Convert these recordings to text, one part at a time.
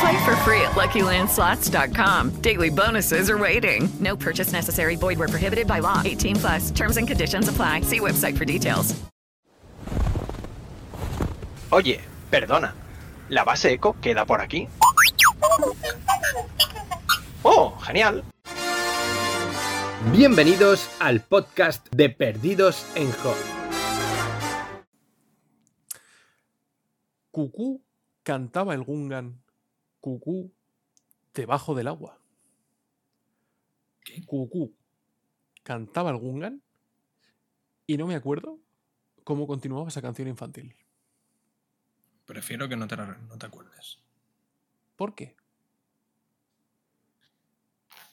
Play for free at LuckyLandSlots.com. Daily bonuses are waiting. No purchase necessary. Void where prohibited by law. 18 plus. Terms and conditions apply. See website for details. Oye, perdona. ¿La base eco queda por aquí? ¡Oh, genial! Bienvenidos al podcast de Perdidos en Hot. Cucú cantaba el Gungan. Cucú debajo del agua. Cucú cantaba el Gungan. Y no me acuerdo cómo continuaba esa canción infantil. Prefiero que no te, no te acuerdes. ¿Por qué?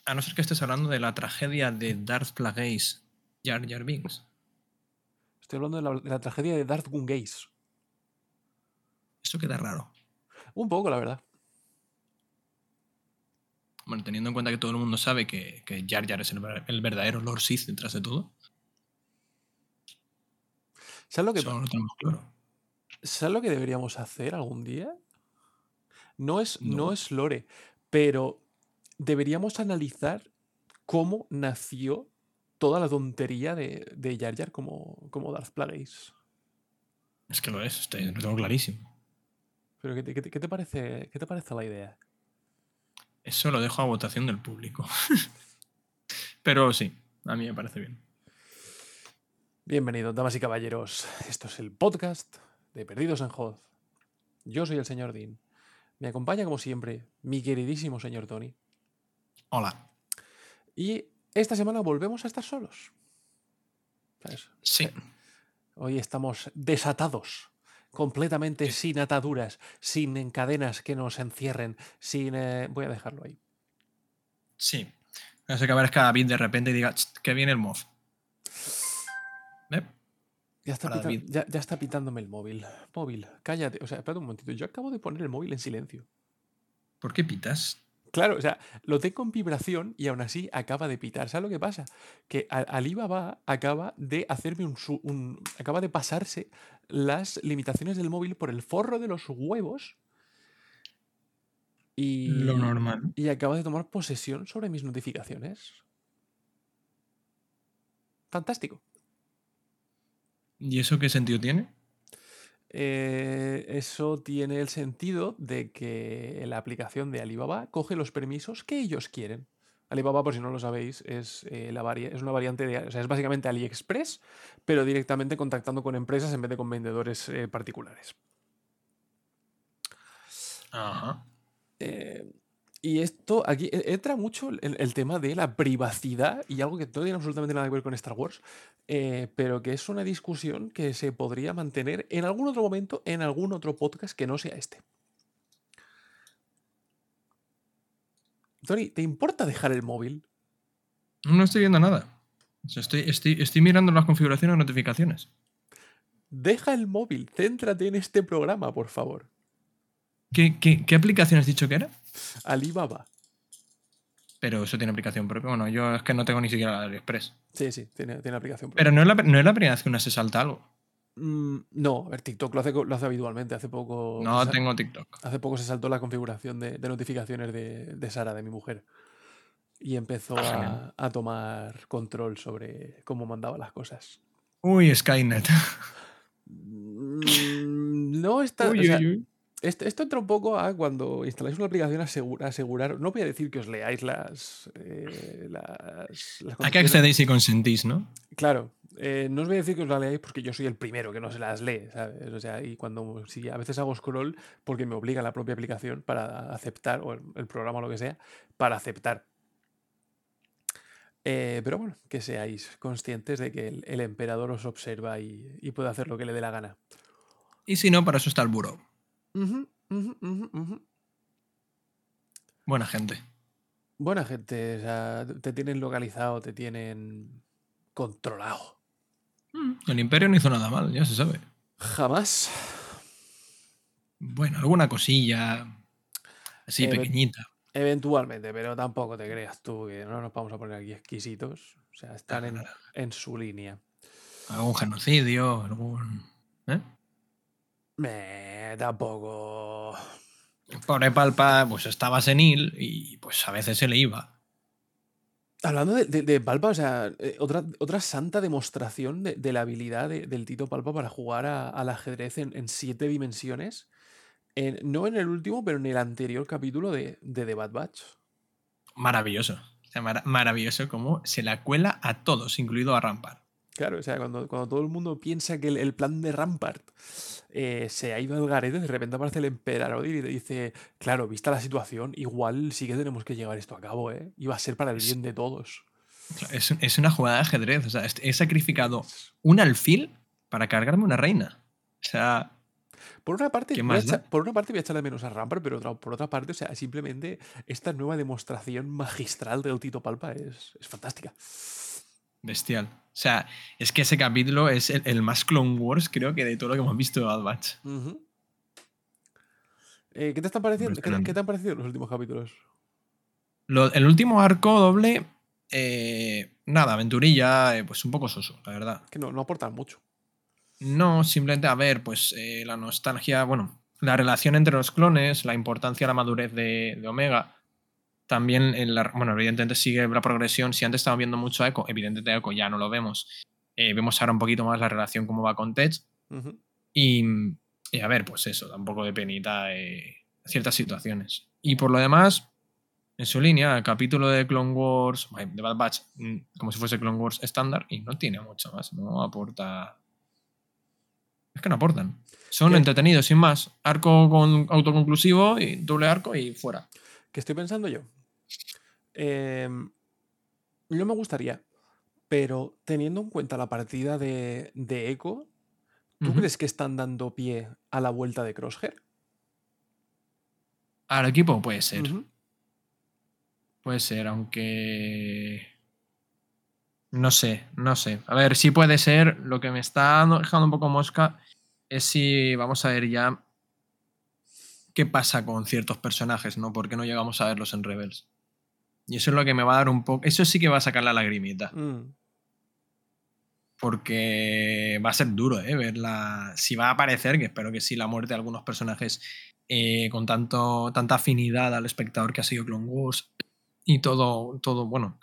A no ser que estés hablando de la tragedia de Darth Plagueis, Jar Jar Binks. Estoy hablando de la, de la tragedia de Darth Gungays. Eso queda raro. Un poco, la verdad. Bueno, teniendo en cuenta que todo el mundo sabe que, que Jar Jar es el, ver- el verdadero Lord Sith detrás de todo. ¿Sabes lo que, Eso lo tenemos claro. ¿Sabes lo que deberíamos hacer algún día? No es, no. No. es lore, pero deberíamos analizar cómo nació toda la tontería de, de Jar Jar como, como Darth Plagueis. Es que lo es, estoy- lo tengo clarísimo. Pero ¿qué te, qué te- qué te parece, ¿qué te parece la idea? Eso lo dejo a votación del público. Pero sí, a mí me parece bien. Bienvenidos, damas y caballeros. Esto es el podcast de Perdidos en Hoz. Yo soy el señor Dean. Me acompaña, como siempre, mi queridísimo señor Tony. Hola. Y esta semana volvemos a estar solos. ¿Sabes? Sí. Hoy estamos desatados, completamente sin ataduras, sin cadenas que nos encierren, sin... eh, Voy a dejarlo ahí. Sí. No sé que aparezca David de repente y diga, "Ch, que viene el mof. ¿Eh? Ya está, pita- ya, ya está pitándome el móvil. Móvil, cállate. O sea, espérate un momentito. Yo acabo de poner el móvil en silencio. ¿Por qué pitas? Claro, o sea, lo tengo en vibración y aún así acaba de pitar. ¿Sabes lo que pasa? Que Alibaba acaba de hacerme un, su- un- acaba de pasarse las limitaciones del móvil por el forro de los huevos y, Lo normal. y acaba de tomar posesión sobre mis notificaciones. Fantástico. ¿Y eso qué sentido tiene? Eh, eso tiene el sentido de que la aplicación de Alibaba coge los permisos que ellos quieren. Alibaba, por si no lo sabéis, es, eh, la varia- es una variante de. O sea, es básicamente AliExpress, pero directamente contactando con empresas en vez de con vendedores eh, particulares. Ajá. Eh, y esto aquí e- entra mucho el, el tema de la privacidad y algo que no tiene absolutamente nada que ver con Star Wars, eh, pero que es una discusión que se podría mantener en algún otro momento, en algún otro podcast que no sea este. Tony, ¿te importa dejar el móvil? No estoy viendo nada. Estoy, estoy mirando las configuraciones de notificaciones. Deja el móvil, céntrate en este programa, por favor. ¿Qué, qué, qué aplicación has dicho que era? Alibaba. Pero eso tiene aplicación propia. Bueno, yo es que no tengo ni siquiera AliExpress. Sí, sí, tiene, tiene aplicación. propia. Pero no es, la, no es la primera vez que una se salta algo. Mm, no, a ver, TikTok lo hace, lo hace habitualmente. Hace poco. No tengo TikTok. Hace poco se saltó la configuración de, de notificaciones de, de Sara, de mi mujer. Y empezó Ah, a, tomar control sobre cómo mandaba las cosas. Uy, Skynet. Mm, No está. o Uy, sea, uy, uy. Esto, esto entra un poco a cuando instaláis una aplicación asegura, asegurar. No voy a decir que os leáis las. eh, las, las que condiciones. accedéis y consentís, ¿no? Claro, eh, no os voy a decir que os la leáis porque yo soy el primero que no se las lee, ¿sabes? O sea, y cuando a veces hago scroll porque me obliga la propia aplicación para aceptar, o el, el programa o lo que sea, para aceptar. Eh, pero bueno, que seáis conscientes de que el, el emperador os observa y, y puede hacer lo que le dé la gana. Y si no, para eso está el buró. Buena gente. Buena gente, o sea, te tienen localizado, te tienen controlado. El imperio no hizo nada mal, ya se sabe. Jamás. Bueno, alguna cosilla así pequeñita. Eventualmente, pero tampoco te creas tú que no nos vamos a poner aquí exquisitos. O sea, están en, Claro. en su línea. Algún genocidio, algún... ¿eh? Me tampoco. Pobre Palpa, pues estaba senil y pues a veces se le iba. Hablando de, de- de Palpa, o sea, eh, otra, otra santa demostración de, de la habilidad de- del Tito Palpa para jugar a- al ajedrez en, en siete dimensiones. En- no en el último, pero en el anterior capítulo de, de The Bad Batch. Maravilloso. Maravilloso como se la cuela a todos, incluido a Rampart. Claro, o sea, cuando, cuando todo el mundo piensa que el, el plan de Rampart eh, se ha ido al garete, de repente aparece el emperador y te dice, claro, vista la situación, igual sí que tenemos que llevar esto a cabo, ¿eh? Y va a ser para el bien de todos. Es, es una jugada de ajedrez. O sea, he sacrificado un alfil para cargarme una reina. O sea, Por una parte, ¿Qué voy a más da? echa- por una parte voy a echar de menos a Rampart, pero otra- por otra parte, o sea, simplemente esta nueva demostración magistral del Tito Palpa es, es fantástica. Bestial. O sea, es que ese capítulo es el, el más Clone Wars, creo que de todo lo que hemos visto de Bad Batch. Eh, ¿Qué te están pareciendo? ¿Qué, te- Impresionante. qué te han parecido los últimos capítulos? Lo- el último arco doble, eh, nada, aventurilla, eh, pues un poco soso, la verdad. Que no, no aportan mucho. No, simplemente, a ver, pues la nostalgia, bueno, la relación entre los clones, la importancia, la madurez de, de Omega. También, en la- bueno, evidentemente sigue la progresión. Si antes estábamos viendo mucho a Echo, evidentemente a Echo ya no lo vemos. Eh, vemos ahora un poquito más la relación, cómo va con Tech. Y, y a ver, pues eso, da un poco de penita eh, ciertas situaciones. Y por lo demás, en su línea, el capítulo de Clone Wars, de Bad Batch, mm, como si fuese Clone Wars estándar, y no tiene mucho más, no aporta. Es que no aportan. Son ¿Qué? entretenidos, sin más. Arco con autoconclusivo y doble arco y fuera. ¿Qué estoy pensando yo? Em, no me gustaría, pero teniendo en cuenta la partida de, de Echo, ¿tú crees que están dando pie a la vuelta de Crosshair? Al equipo puede ser. Puede ser, aunque. No sé, no sé. A ver, sí puede ser. Lo que me está dejando un poco mosca es si vamos a ver ya qué pasa con ciertos personajes, ¿no? ¿Por qué no llegamos a verlos en Rebels? Y eso es lo que me va a dar un poco. Eso sí que va a sacar la lagrimita. Mm. Porque va a ser duro, ¿eh? Verla. Si va a aparecer, que espero que sí, la muerte de algunos personajes eh, con tanto, tanta afinidad al espectador que ha sido Clone Wars y todo, todo bueno,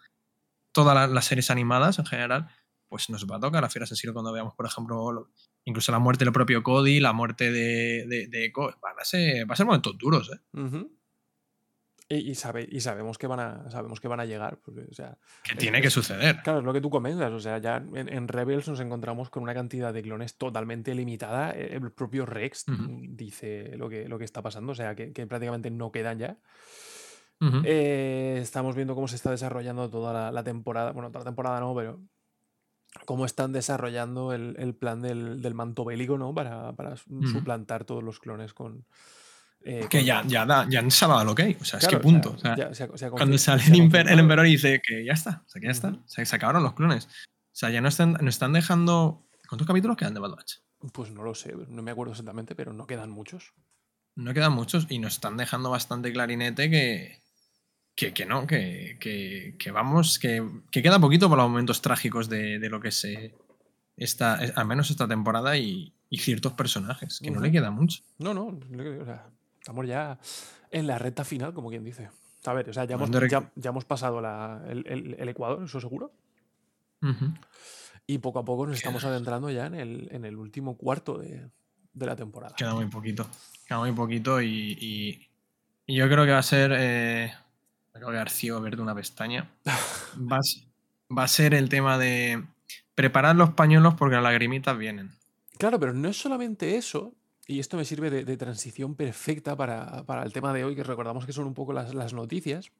todas la- las series animadas en general, pues nos va a tocar a fieras así cuando veamos, por ejemplo, lo- incluso la muerte del propio Cody, la muerte de, de, de Echo. Van a ser, va a ser momentos duros, ¿eh? Ujú. Y, y sabe- y sabemos que van a sabemos que van a llegar. Porque, o sea, Que es- tiene que es- suceder. Claro, es lo que tú comentas. O sea, ya en, en Rebels nos encontramos con una cantidad de clones totalmente limitada. e- El propio Rex Ujú. mm, dice lo que, lo que está pasando. O sea, que, que prácticamente no quedan ya. Ujú. Eh, estamos viendo cómo se está desarrollando toda la, la temporada. Bueno, toda la temporada no, pero cómo están desarrollando el, el plan del, del manto bélico, ¿no? Para, para su- Ujú. suplantar todos los clones con. Eh, que ya, ya, da, ya se ha dado lo que hay. O sea, es que punto. O sea, ya Cuando sale el, imper- el confirmado. emperador y dice que ya está, o sea, que ya está, Ujú. se, se acabaron los clones. O sea, ya no están, no están dejando. ¿Cuántos capítulos quedan de Bad Batch? Pues no lo sé, no me acuerdo exactamente, pero no quedan muchos. No quedan muchos y nos están dejando bastante clarinete que. Que, que no, que, que, que vamos, que, que queda poquito para los momentos trágicos de, de lo que se. Esta, al menos esta temporada y, y ciertos personajes, que no le queda mucho. No, no, o sea, estamos ya en la recta final, como quien dice. A ver, o sea, ya hemos, ya, ya hemos pasado la- el, el- el Ecuador, eso seguro. Y poco a poco nos estamos adentrando ya en el, en el último cuarto de, de la temporada. Queda muy poquito. Queda muy poquito y, y- y yo creo que va a ser. Eh, me acabo de quedar ciego a ver de una pestaña. Va a, va a ser el tema de preparar los pañuelos porque las lagrimitas vienen. Claro, pero no es solamente eso, y esto me sirve de, de transición perfecta para, para el tema de hoy, que recordamos que son un poco las, las noticias.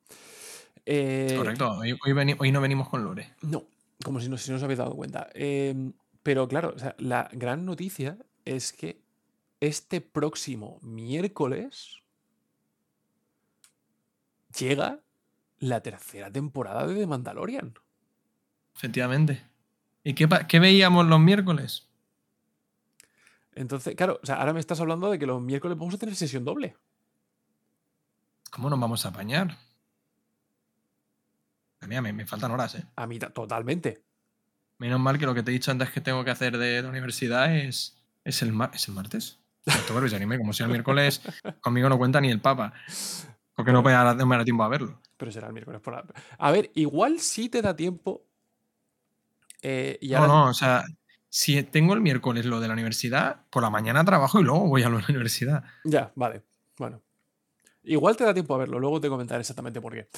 Eh, Correcto. Hoy, hoy veni- hoy no venimos con Lore. No, como si no, si no os habéis dado cuenta. Em, pero claro, o sea, la gran noticia es que este próximo miércoles llega la tercera temporada de The Mandalorian. Efectivamente. ¿Y qué, qué veíamos los miércoles? Entonces, claro, o sea, ahora me estás hablando de que los miércoles vamos a tener sesión doble. ¿Cómo nos vamos a apañar? Pues Mira, me, me faltan horas, ¿eh? A mí ta- totalmente. Menos mal que lo que te he dicho antes que tengo que hacer de la universidad es, es, el, mar- ¿es el martes. Ese anime, como si el miércoles conmigo no cuenta ni el Papa. Porque no me dará, no me dará tiempo a verlo. Pero será el miércoles por la... A ver, igual sí te da tiempo. eh, y No, ahora- no, o sea, si tengo el miércoles lo de la universidad, por la mañana trabajo y luego voy a la universidad. Ya, vale. Bueno. Igual te da tiempo a verlo, luego te comentaré exactamente por qué.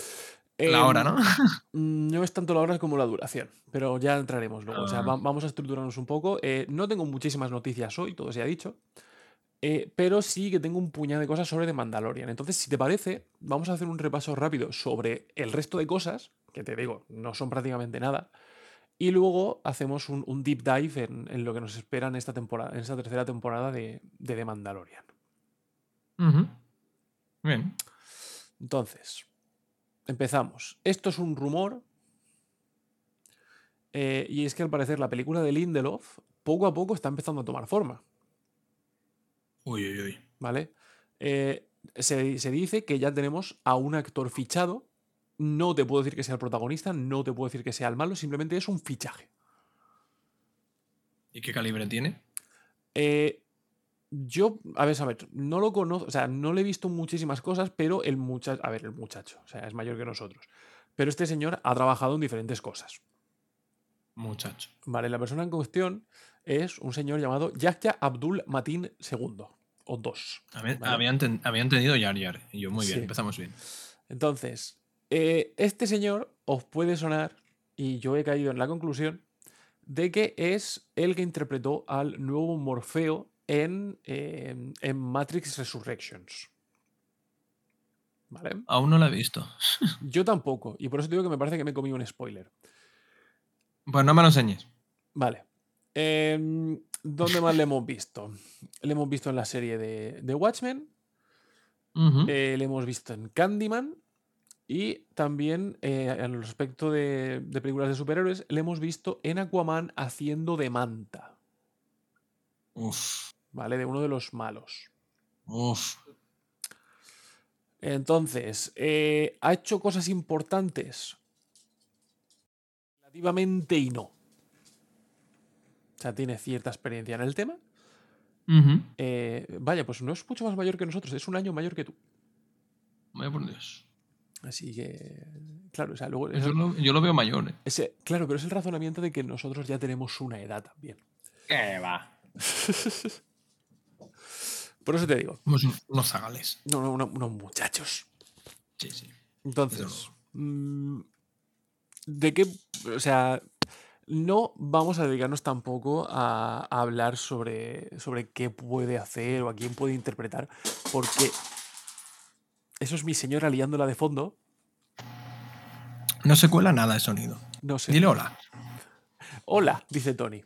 La hora, Em, ¿no? No es tanto la hora como la duración, pero ya entraremos luego. O sea, Ah. va- vamos a estructurarnos un poco. Eh, no tengo muchísimas noticias hoy, todo se ha dicho. eh, pero sí que tengo un puñado de cosas sobre The Mandalorian. Entonces, si te parece, vamos a hacer un repaso rápido sobre el resto de cosas, que te digo, no son prácticamente nada. Y luego hacemos un, un deep dive en, en lo que nos espera en esta temporada, en esta tercera temporada de, de The Mandalorian. Bien. Entonces, empezamos. Esto es un rumor. eh, y es que al parecer la película de Lindelof poco a poco está empezando a tomar forma. Uy, uy, uy. ¿Vale? Eh, se, se dice que ya tenemos a un actor fichado. No te puedo decir que sea el protagonista, no te puedo decir que sea el malo, simplemente es un fichaje. ¿Y qué calibre tiene? Eh, yo, a ver, a ver, no lo conozco, o sea, no le he visto muchísimas cosas, pero el muchacho, a ver, el muchacho, o sea, es mayor que nosotros. Pero este señor ha trabajado en diferentes cosas. Muchacho. Vale, la persona en cuestión es un señor llamado Yahya Abdul Matin II, o dos. Había, ¿vale? había enten- había entendido Yar Yar. Y yo, muy bien, Sí. empezamos bien. Entonces, eh, este señor os puede sonar, y yo he caído en la conclusión, de que es el que interpretó al nuevo Morfeo en, eh, en Matrix Resurrections. ¿Vale? Aún no la he visto. Yo tampoco, y por eso digo que me parece que me he comido un spoiler. Pues no me lo enseñes. Vale. Em, ¿Dónde más le hemos visto? Le hemos visto en la serie de, de Watchmen, eh, le hemos visto en Candyman y también eh, al respecto de, de películas de superhéroes, le hemos visto en Aquaman haciendo de Manta, Uf. ¿vale? De uno de los malos. Uf. Entonces, eh, ¿ha hecho cosas importantes? Relativamente y no. O sea, tiene cierta experiencia en el tema. Eh, vaya, pues no es mucho más mayor que nosotros, es un año mayor que tú. Vaya por Dios. Así que, claro, o sea, luego... Eso lo- yo lo veo mayor, ¿eh? ese- claro, pero es el razonamiento de que nosotros ya tenemos una edad también. ¿Qué va? Por eso te digo, Somos un- unos zagales. no, no, uno- unos muchachos. Sí, sí. Entonces, mm, ¿de qué? O sea, no vamos a dedicarnos tampoco a, a hablar sobre, sobre qué puede hacer o a quién puede interpretar, porque eso es mi señora liándola de fondo. No se cuela nada de sonido. No sé. Dile hola. Hola, dice Tony.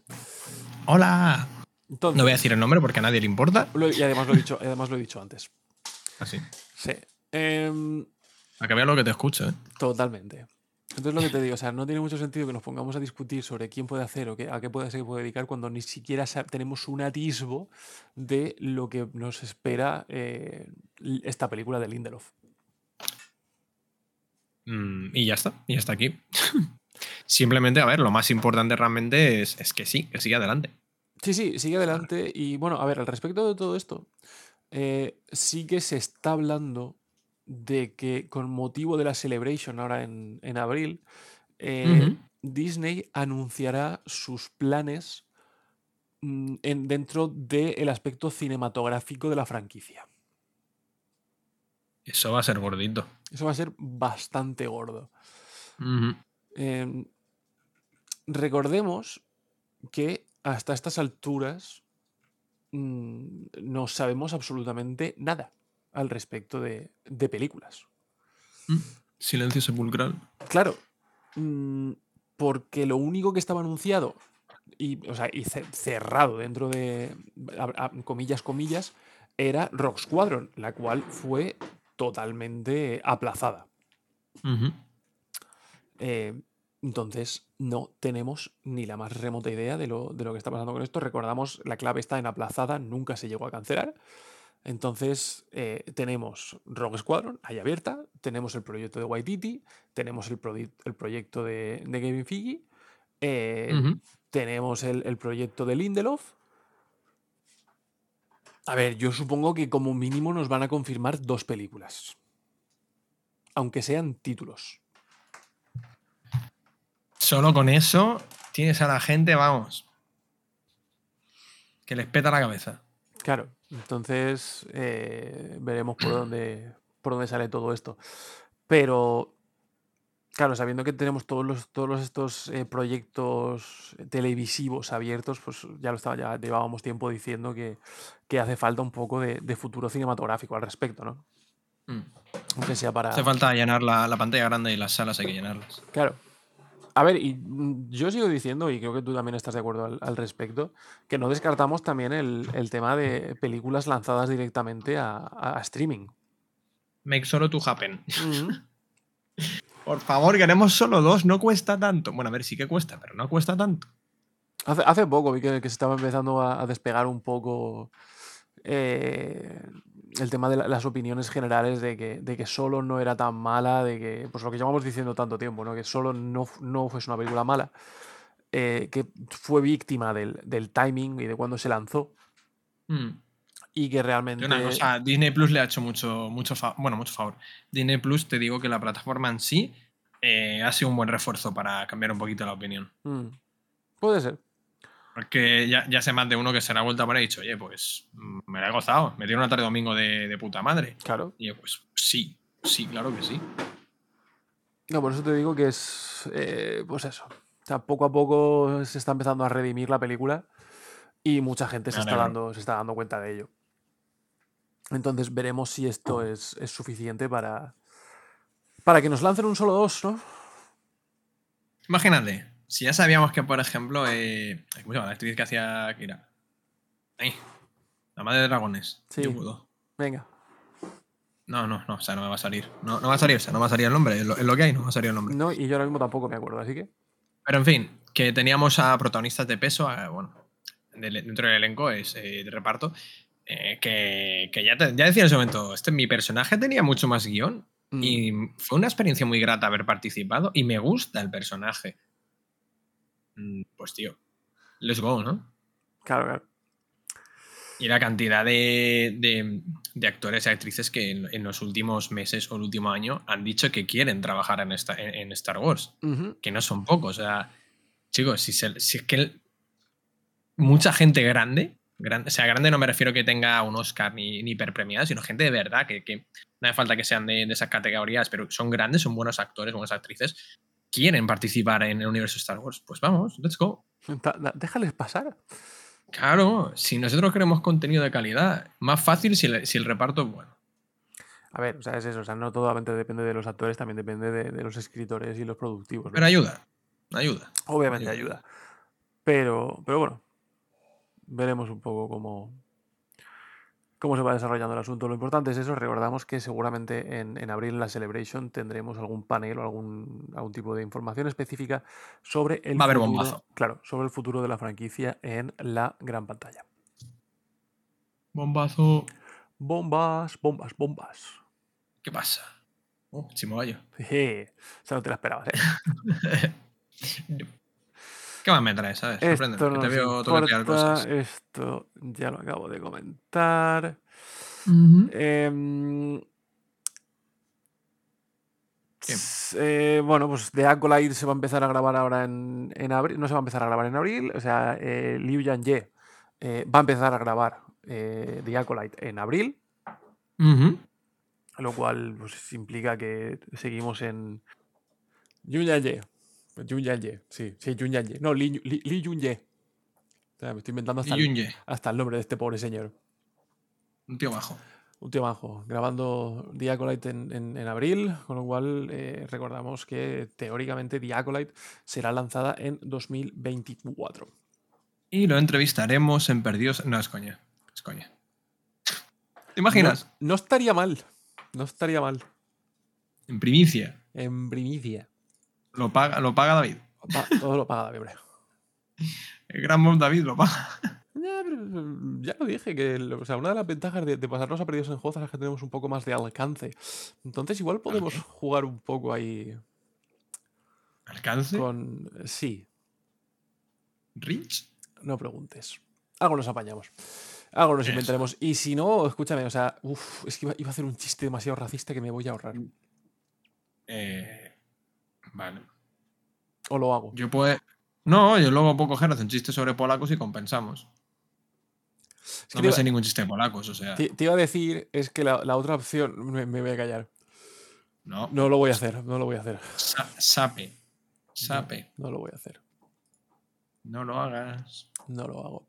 ¡Hola! Entonces, No voy a decir el nombre porque a nadie le importa. lo- y además lo he dicho, además lo he dicho antes. Así. Sí. Em, A que vea lo que te escucho, ¿eh? Totalmente. Entonces lo que te digo, o sea, no tiene mucho sentido que nos pongamos a discutir sobre quién puede hacer o qué, a qué puede se puede dedicar cuando ni siquiera tenemos un atisbo de lo que nos espera eh, esta película de Lindelof. Mm, y ya está. Y hasta aquí. Simplemente, a ver, lo más importante realmente es, es que sí, que siga adelante. Sí, sí, sigue adelante. Y bueno, a ver, al respecto de todo esto, eh, sí que se está hablando de que con motivo de la Celebration ahora en, en abril, eh. Disney anunciará sus planes mm, en, dentro del aspecto cinematográfico de la franquicia. Eso va a ser gordito. Eso va a ser bastante gordo. Em, recordemos que hasta estas alturas mm, no sabemos absolutamente nada al respecto de, de películas. Mm. Silencio sepulcral. Claro, mm, porque lo único que estaba anunciado y, o sea, y cerrado dentro de, a- a- comillas, comillas, era Rock Squadron, la cual fue totalmente aplazada. Eh, entonces, no tenemos ni la más remota idea de lo, de lo que está pasando con esto. Recordamos, la clave está en aplazada, nunca se llegó a cancelar. Entonces, eh, tenemos Rogue Squadron ahí abierta, tenemos el proyecto de Waititi, tenemos el, prodi- el proyecto de, de Feige, eh, tenemos el, el proyecto de Lindelof. A ver, yo supongo que como mínimo nos van a confirmar dos películas. Aunque sean títulos. Solo con eso tienes a la gente, vamos, que les peta la cabeza. Claro, entonces eh, veremos por dónde, por dónde sale todo esto. Pero, claro, sabiendo que tenemos todos los, todos estos eh, proyectos televisivos abiertos, pues ya lo estaba, ya llevábamos tiempo diciendo que, que hace falta un poco de, de futuro cinematográfico al respecto, ¿no? Mm. Aunque sea para. Hace falta llenar la, la pantalla grande y las salas hay que llenarlas. Claro. A ver, y mm, yo sigo diciendo, y creo que tú también estás de acuerdo al, al respecto, que no descartamos también el, el tema de películas lanzadas directamente a, streaming. Make solo to happen. Por favor, queremos solo dos, no cuesta tanto. Bueno, a ver, sí que cuesta, pero no cuesta tanto. Hace, hace poco vi que, que se estaba empezando a, a despegar un poco eh, el tema de la- las opiniones generales de que, de que solo no era tan mala, de que, pues lo que llevamos diciendo tanto tiempo, ¿no? que solo no, no fuese una película mala, eh, que fue víctima del, del timing y de cuando se lanzó Mm. y que realmente... Yo una cosa, Disney Plus le ha hecho mucho, mucho bueno, mucho favor. Disney Plus, te digo que la plataforma en sí eh, ha sido un buen refuerzo para cambiar un poquito la opinión. Mm, puede ser. Porque ya, ya sé más de uno que se la ha vuelto a poner y dicho, oye, pues mm, me la he gozado. Me dio una tarde domingo de, de puta madre. Claro. Y yo, pues sí, sí, claro que sí. No, por eso te digo que es, eh, pues eso. O sea, poco a poco se está empezando a redimir la película y mucha gente se está, dando, se está dando cuenta de ello. Entonces veremos si esto es, es suficiente para, para que nos lancen un solo dos, ¿no? Imagínate, si ya sabíamos que, por ejemplo, eh, ¿cómo se llama la actriz que hacía Kira? Ahí, la madre de dragones. Sí. Yugudo. Venga. No, no, no, o sea, no me va a salir. No, no va a salir, o sea, no va a salir el nombre. Es lo, que hay, no va a salir el nombre. No, y yo ahora mismo tampoco me acuerdo, así que. Pero en fin, que teníamos a protagonistas de peso, a- bueno, dentro del elenco es, eh, de reparto, eh, que, que ya, te- ya decía en ese momento, este, mi personaje tenía mucho más guion mm, y fue una experiencia muy grata haber participado y me gusta el personaje. Mm, Pues tío, let's go, ¿no? Claro, claro. Y la cantidad de, de- de actores y actrices que en, en los últimos meses o el último año han dicho que quieren trabajar en, esta, en, en Star Wars. Que no son pocos. O sea, chicos, si, se- si es que el- mucha gente grande, gran- o sea, grande no me refiero que tenga un Oscar ni, ni hiperpremiada, sino gente de verdad, que, que no hace falta que sean de, de esas categorías, pero son grandes, son buenos actores, buenas actrices, quieren participar en el universo Star Wars. Pues vamos, let's go. Déjales pasar. Claro, si nosotros queremos contenido de calidad, más fácil si el, si el reparto es bueno. A ver, o sea, es eso. O sea, no solamente depende de los actores, también depende de, de los escritores y los productivos. ¿no? Pero ayuda, ayuda. Obviamente ayuda. ayuda. Pero, pero bueno, veremos un poco cómo, cómo se va desarrollando el asunto. Lo importante es eso. Recordamos que seguramente en, en abril en la Celebration tendremos algún panel o algún, algún tipo de información específica sobre el Va a haber futuro, bombazo. claro, sobre el futuro de la franquicia en la gran pantalla. Bombazo. Bombas, bombas, bombas. ¿Qué pasa? Oh, Chimogallo. Jeje, esa no te la esperabas, ¿eh? ¿Qué más me traes? ¿Sabes? Esto no te veo importa, cosas. esto ya lo acabo de comentar. Em, eh, bueno, pues The Acolyte se va a empezar a grabar ahora en, en abril. No se va a empezar a grabar en abril. O sea, eh, Liu Yang-ye eh, va a empezar a grabar eh, The Acolyte en abril, lo cual pues, implica que seguimos en Yunyanye. Yunyanye, sí, sí, Yunyanye. No, Lee, Lee, Lee. O sea, me estoy inventando hasta el, Yunye, hasta el nombre de este pobre señor. un tío bajo. Un tío majo, grabando The Acolyte en, en- en abril, con lo cual eh, recordamos que teóricamente The Acolyte será lanzada en 2024. Y lo entrevistaremos en Perdidos. No, es coña. Es coña. ¿Te imaginas? No, no estaría mal, no estaría mal. En primicia. En primicia. Lo paga, lo paga David. Pa- todo lo paga David, hombre. El gran Bob David lo paga. Ya, lo dije, que el- o sea, una de las ventajas de, de pasarnos a perdidos en juegos es que tenemos un poco más de alcance. Entonces igual podemos jugar un poco ahí Alcance. con... Sí, Rich. no preguntes. Algo nos apañamos. Algo nos inventaremos. Y si no, escúchame, o sea, uf, es que iba, iba a hacer un chiste demasiado racista que me voy a ahorrar. Eh, vale. O lo hago. Yo puedo. No, yo luego puedo coger, hacer un chiste sobre polacos y compensamos. Es que No me iba, sé ningún chiste de polacos, o sea. te- te iba a decir, es que la, la otra opción... Me, me voy a callar. No. No lo voy a hacer, no lo voy a hacer. Sa- sape. Sape. No lo voy a hacer. No lo hagas. No lo hago.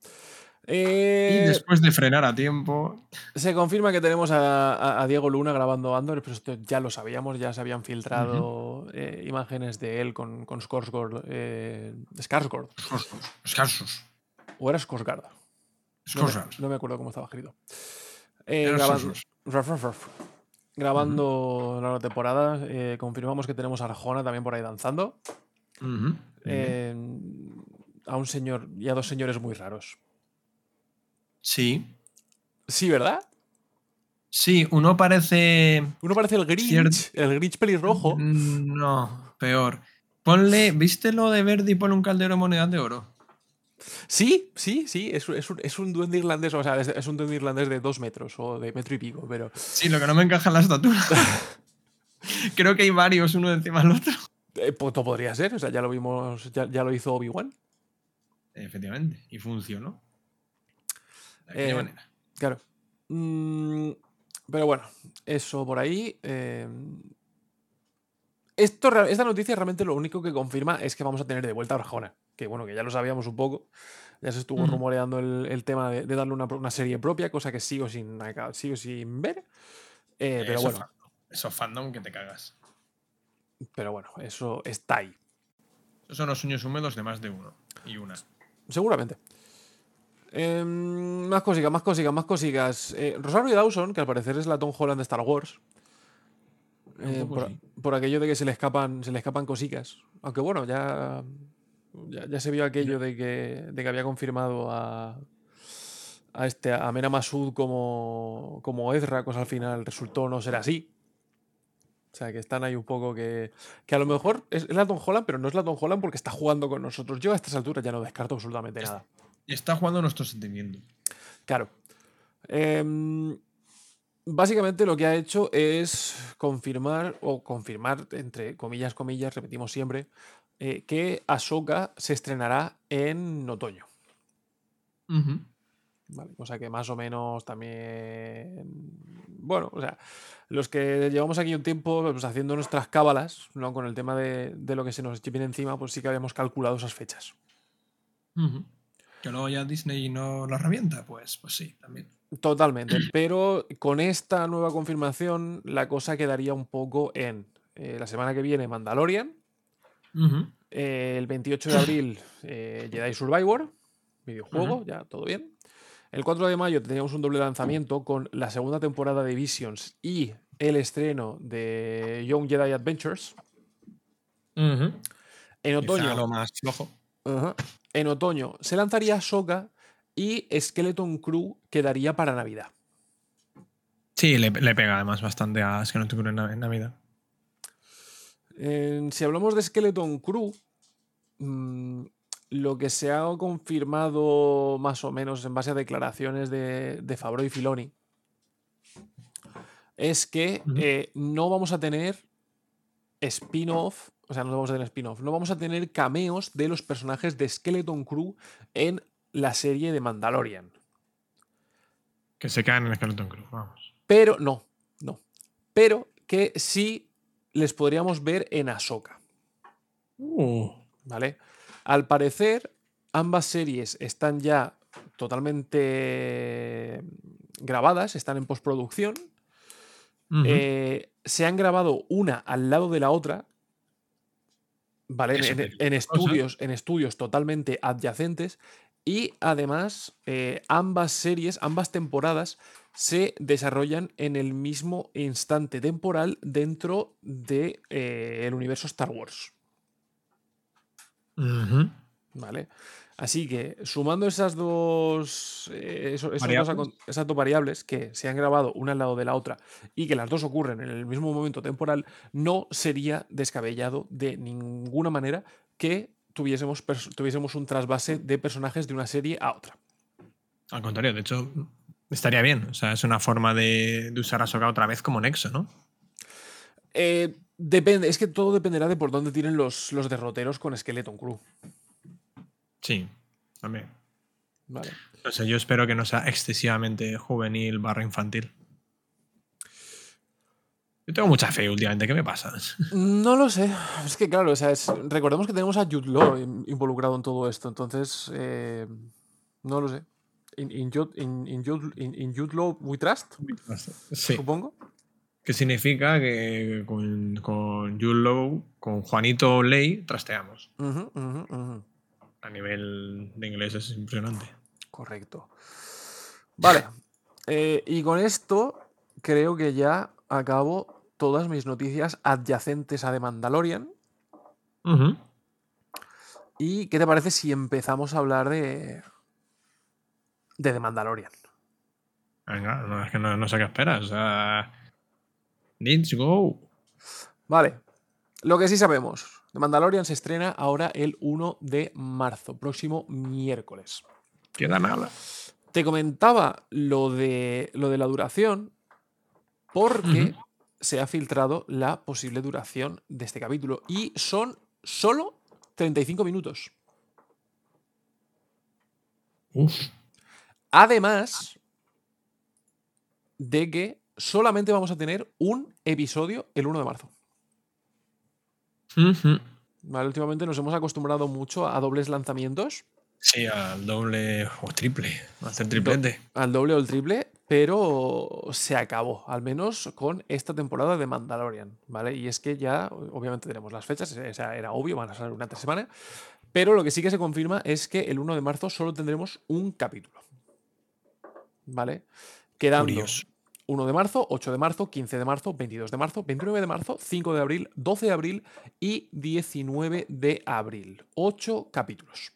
Y Eh, después de frenar a tiempo. Se confirma que tenemos a, a- a Diego Luna grabando Andor, pero esto ya lo sabíamos, ya se habían filtrado eh, imágenes de él con, con Skarsgård. Eh, Skarsgård. ¿O era Skarsgård? No no me acuerdo cómo estaba escrito. Eh, Era graban- Skarsgård. Raf, raf, raf. Grabando la nueva temporada, confirmamos que tenemos a Arjona también por ahí danzando. A un señor y a dos señores muy raros. Sí. Sí, ¿verdad? Sí, uno parece. Uno parece el Grinch, Ciert- el Grinch pelirrojo. No, peor. Ponle. ¿Viste lo de Verdi y ponle un caldero de monedas de oro? Sí, sí, sí, es, un- es un, es un duende irlandés, o sea, es, es un duende irlandés de dos metros o de metro y pico, pero Sí, lo que no me encaja en la estatura. Creo que hay varios, uno encima del otro. eh, pues, todo podría ser, o sea, ya lo vimos, ya, ya lo hizo Obi-Wan. Efectivamente. Y funcionó. De aquella Eh, manera. Claro. Mm, pero bueno, eso por ahí. eh, esto, esta noticia realmente lo único que confirma es que vamos a tener de vuelta a Arjona. Que bueno, que ya lo sabíamos un poco. Ya se estuvo rumoreando el, el tema de, de darle una, una serie propia, cosa que sigo sin, sigo sin ver. Eh, pero Eso bueno, fandom. Eso fandom que te cagas. pero bueno, eso está ahí. Esos son los sueños húmedos de más de uno. Y una. Seguramente. Em, más cositas, más cositas, más cositas. Eh, Rosario Dawson, que al parecer es la Tom Holland de Star Wars. Eh, poco por, aquello de que se le escapan, se le escapan cositas. Aunque bueno, ya, ya, ya se vio aquello de que, de que había confirmado a, a este a Mena Masud como, como Ezra, cosa al final resultó no ser así. O sea, que están ahí un poco que. Que a lo mejor es, es la Tom Holland, pero no es la Tom Holland porque está jugando con nosotros. Yo a estas alturas ya no descarto absolutamente nada. Está jugando nuestro sentimiento. Claro. Em, básicamente lo que ha hecho es confirmar, o confirmar, entre comillas, comillas, repetimos siempre, eh, que Ahsoka se estrenará en otoño. ¿vale? Cosa que más o menos también. Bueno, o sea, los que llevamos aquí un tiempo pues, haciendo nuestras cábalas, ¿no? Con el tema de, de lo que se nos viene encima, pues sí que habíamos calculado esas fechas. Que luego ya Disney no lo revienta, pues, pues sí, también. Totalmente. Pero con esta nueva confirmación, la cosa quedaría un poco en eh, la semana que viene Mandalorian, eh, el 28 de abril eh, Jedi Survivor, videojuego, ya todo bien. El 4 de mayo teníamos un doble lanzamiento con la segunda temporada de Visions y el estreno de Young Jedi Adventures. En Quizá otoño, lo más flojo. Ajá. En otoño se lanzaría Soka y Skeleton Crew quedaría para Navidad. Sí, le, le pega además bastante a te ocurre en Nav- en Navidad. Eh, si hablamos de Skeleton Crew, mm, lo que se ha confirmado más o menos en base a declaraciones de, de Fabro y Filoni es que eh, no vamos a tener spin-off, o sea, no vamos a tener spin-off, no vamos a tener cameos de los personajes de Skeleton Crew en la serie de Mandalorian. Que se caen en Skeleton Crew, vamos. Pero no, no. Pero que sí les podríamos ver en Ahsoka. Uh, ¿Vale? Al parecer, ambas series están ya totalmente grabadas, están en postproducción. Eh, se han grabado una al lado de la otra. ¿Vale? En, estudios, en estudios totalmente adyacentes. Y además, eh, ambas series, ambas temporadas, se desarrollan en el mismo instante temporal dentro del de, eh, el universo Star Wars. ¿Vale? Así que sumando esas dos, eh, eso- dos Variables. acon- esas dos variables que se han grabado una al lado de la otra y que las dos ocurren en el mismo momento temporal, no sería descabellado de ninguna manera que tuviésemos, tuviésemos un trasvase de personajes de una serie a otra. Al contrario, de hecho, estaría bien. O sea, es una forma de, de usar Ahsoka otra vez como nexo, ¿no? Eh, depende, es que todo dependerá de por dónde tiren los, los derroteros con Skeleton Crew. Sí, también. ¿vale? No sé, yo espero que no sea excesivamente juvenil barra infantil. Yo tengo mucha fe últimamente, ¿qué me pasa? No lo sé. Es que, claro, o sea, es- recordemos que tenemos a Jude Law in- involucrado en todo esto. Entonces, eh, no lo sé. In, in Jude, in- in Jude- in- in Jude Law we trust, Sí. supongo. Que significa que con, con Jude Law, con Juanito Ley, trasteamos. Ujú, ujú, ujú. A nivel de inglés es impresionante. Correcto. Vale. eh, y con esto creo que ya acabo todas mis noticias adyacentes a The Mandalorian. ¿Y qué te parece si empezamos a hablar de, de The Mandalorian? Venga, no, es que no, no sé qué esperas. Let's go. Vale. Lo que sí sabemos. The Mandalorian se estrena ahora el 1 de marzo, próximo miércoles. Queda nada. Te comentaba lo de, lo de la duración porque se ha filtrado la posible duración de este capítulo y son solo 35 minutos. Uf. Además de que solamente vamos a tener un episodio el 1 de marzo. ¿Vale? Últimamente nos hemos acostumbrado mucho a dobles lanzamientos, Sí, al doble o triple. Hacer triplete. al doble o el triple, pero se acabó, al menos con esta temporada de Mandalorian, ¿vale? Y es que ya, obviamente tenemos las fechas, o sea, era obvio, van a ser una tres semana, pero lo que sí que se confirma es que el 1 de marzo solo tendremos un capítulo, ¿vale? Quedando Curioso. 1 de marzo, 8 de marzo, 15 de marzo, 22 de marzo, 29 de marzo, 5 de abril, 12 de abril y 19 de abril. 8 capítulos.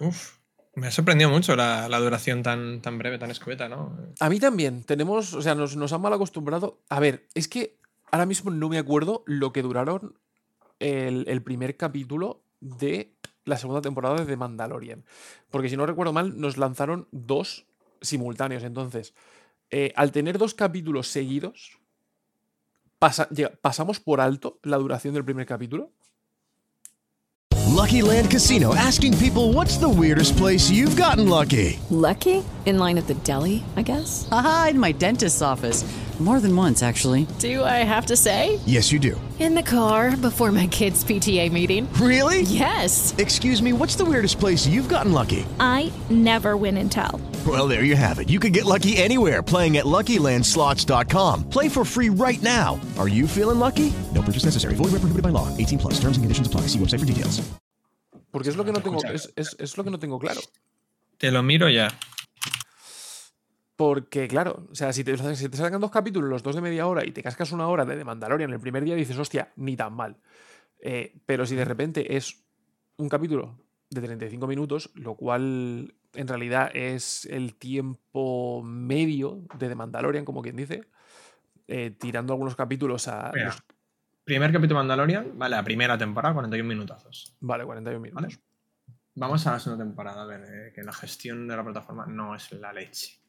Uf. Me ha sorprendido mucho la, la duración tan, tan breve, tan escueta, ¿no? A mí también. Tenemos, o sea, nos, nos han mal acostumbrado. A ver, es que ahora mismo no me acuerdo lo que duraron el, el primer capítulo de la segunda temporada de The Mandalorian. Porque si no recuerdo mal, nos lanzaron dos simultáneos. Entonces, eh, al tener dos capítulos seguidos, pasa- llega- pasamos por alto la duración del primer capítulo. Lucky Land Casino asking people what's the weirdest place you've gotten lucky? Lucky? In line at the deli, I guess? Aha, in my dentist's office. More than once, actually. Do I have to say? Yes, you do. In the car before my kids' PTA meeting. Really? Yes. Excuse me, what's the weirdest place you've gotten lucky? I never win and tell. Well, there you have it. You can get lucky anywhere playing at LuckyLandSlots.com. Play for free right now. Are you feeling lucky? No purchase necessary. Void where prohibited by law. 18 plus. Terms and conditions apply. See website for details. Porque es lo que no tengo, es, es- es lo que no tengo claro. Te lo miro ya. Porque, claro, o sea, si te, si te sacan dos capítulos, los dos de media hora, y te cascas una hora de The Mandalorian el primer día, dices, hostia, ni tan mal. Eh, pero si de repente es un capítulo de 35 minutos, lo cual en realidad es el tiempo medio de The Mandalorian, como quien dice, eh, tirando algunos capítulos a. Mira, los- primer capítulo de Mandalorian, vale, la primera temporada, 41 minutazos. vale, 41 minutos. ¿Vale? Vamos a la segunda temporada, a ver, eh, que la gestión de la plataforma no es la leche.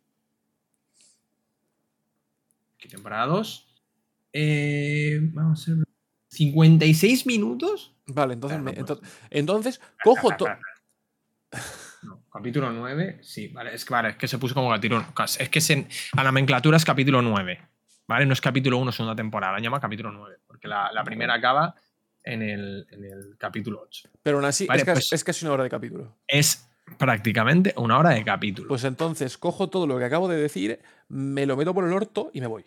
Aquí temporada 2. vamos a ver. 56 minutos. Vale, entonces, Ah, me- no puede entonces cojo todo. No, capítulo 9, sí, vale, es que, vale, es que se puso como capítulo. Es que se- la nomenclatura es capítulo 9, ¿vale? No es capítulo 1, segunda temporada, la llama capítulo 9, porque la, la primera acaba en el, en el capítulo 8. Pero aún así, Vale, es, pues- es casi una hora de capítulo. Es prácticamente una hora de capítulo. Pues entonces cojo todo lo que acabo de decir, me lo meto por el orto y me voy.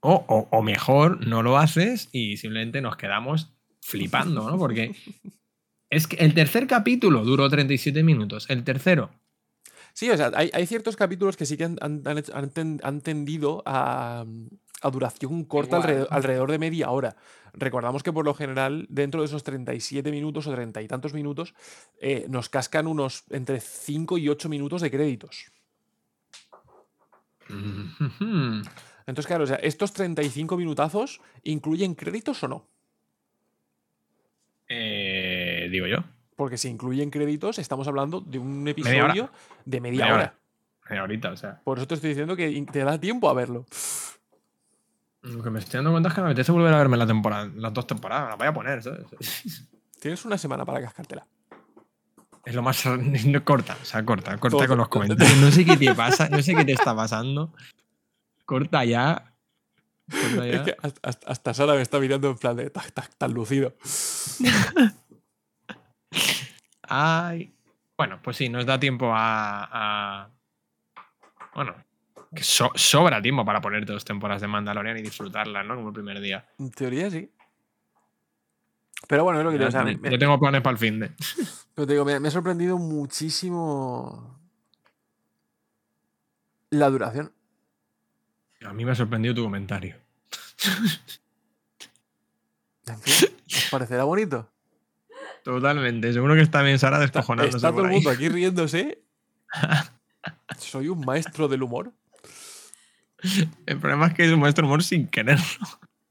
O, o- o mejor, no lo haces y simplemente nos quedamos flipando, ¿no? Porque es que el tercer capítulo duró 37 minutos. El tercero, Sí, o sea, hay, hay ciertos capítulos que sí que han, han- han tendido a, a duración corta alrededor, alrededor de media hora. Recordamos que por lo general, dentro de esos 37 minutos o 30 y tantos minutos, eh, nos cascan unos entre 5 y 8 minutos de créditos. Entonces, claro, o sea, estos 35 minutazos incluyen créditos o no? eh, digo yo, Porque si incluyen créditos, estamos hablando de un episodio de media, Media hora. hora. O sea. Por eso te estoy diciendo que te da tiempo a verlo. Lo que me estoy dando cuenta es que me apetece volver a verme la temporada, las dos temporadas. Las voy a poner, ¿sabes? Tienes una semana para cascártela. Es lo más no, corta, o sea, corta, corta Todo. con los comentarios. No sé qué te pasa, no sé qué te está pasando. Corta ya. Corta Es ya. que hasta, hasta- Sara me está mirando en plan de "Ta- ta- tan lucido. Ay. Bueno, pues sí, nos da tiempo a. a- bueno, que so- sobra tiempo para ponerte dos temporadas de Mandalorian y disfrutarlas, ¿no? Como el primer día. En teoría sí. Pero bueno, es lo que digo. o sea, me- me- Yo tengo planes para el fin de. pero te digo, me, me ha sorprendido muchísimo la duración. A mí me ha sorprendido tu comentario. En fin, ¿os parecerá bonito? Totalmente. Seguro que está bien Sara descojonándose Está todo por el mundo aquí riéndose. Soy un maestro del humor. El problema es que es un maestro humor sin querer.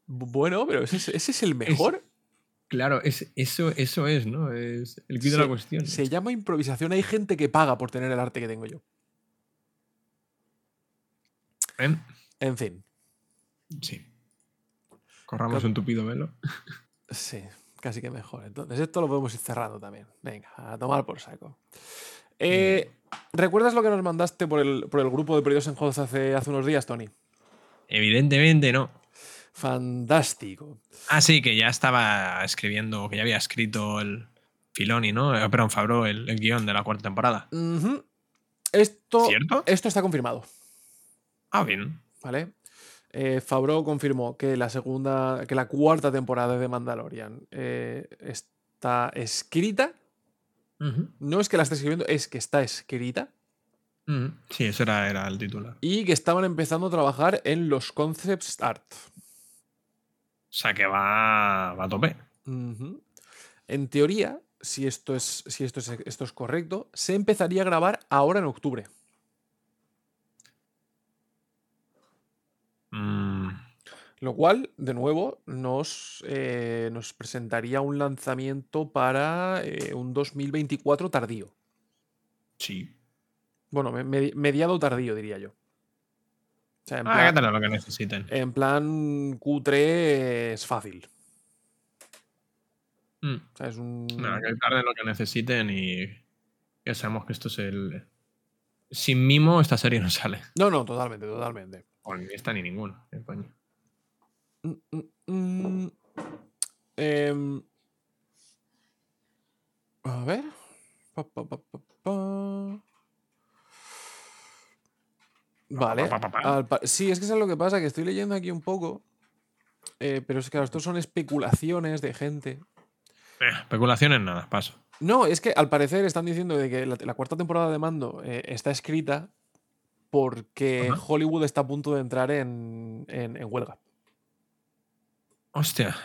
Bueno, pero ese, es- ese es el mejor. Claro, es, eso, eso es, ¿no? Es el quid de la cuestión. Se llama improvisación. Hay gente que paga por tener el arte que tengo yo. ¿Ven? En fin. Sí. Corramos un tupido velo. Sí, casi que mejor. Entonces, esto lo podemos ir cerrando también. Venga, a tomar por saco. Eh, ¿Recuerdas lo que nos mandaste por el, por el grupo de Perdidos en Juegos hace, hace unos días, Tony? Evidentemente no. Fantástico. Ah, sí, que ya estaba escribiendo, que ya había escrito el Filoni, ¿no? Eh, Perdón, Fabro, el, el guion de la cuarta temporada. Esto, ¿Cierto? esto está confirmado. Ah, bien. ¿Vale? Eh, Favreau confirmó que la segunda, que la cuarta temporada de Mandalorian eh, está escrita. No es que la esté escribiendo, es que está escrita. Sí, eso era, era el titular. Y que estaban empezando a trabajar en los concepts art. O sea que va, va a tope. En teoría, si esto es, si esto es, esto es correcto, se empezaría a grabar ahora en octubre. Mm, Lo cual, de nuevo, nos, eh, nos presentaría un lanzamiento para eh, un 2024 tardío. sí. Bueno, me- medi- mediado tardío, diría yo. O sea, en Ah, plan, lo que necesiten. en plan Q3 es fácil. Mm. O sea, es un... Nada, que tarde lo que necesiten y ya sabemos que esto es el... Sin mimo esta serie no sale. No, no, totalmente, totalmente. Ni esta ni ninguna. qué coño. Mm, a ver. Pa, pa, pa. Vale. al sí, es que es lo que pasa, que estoy leyendo aquí un poco. eh, pero es que claro, estos son especulaciones de gente. Eh, especulaciones nada, paso. No, es que al parecer están diciendo de que la, la cuarta temporada de Mando eh, está escrita porque. Hollywood está a punto de entrar en, en- en huelga. Hostia.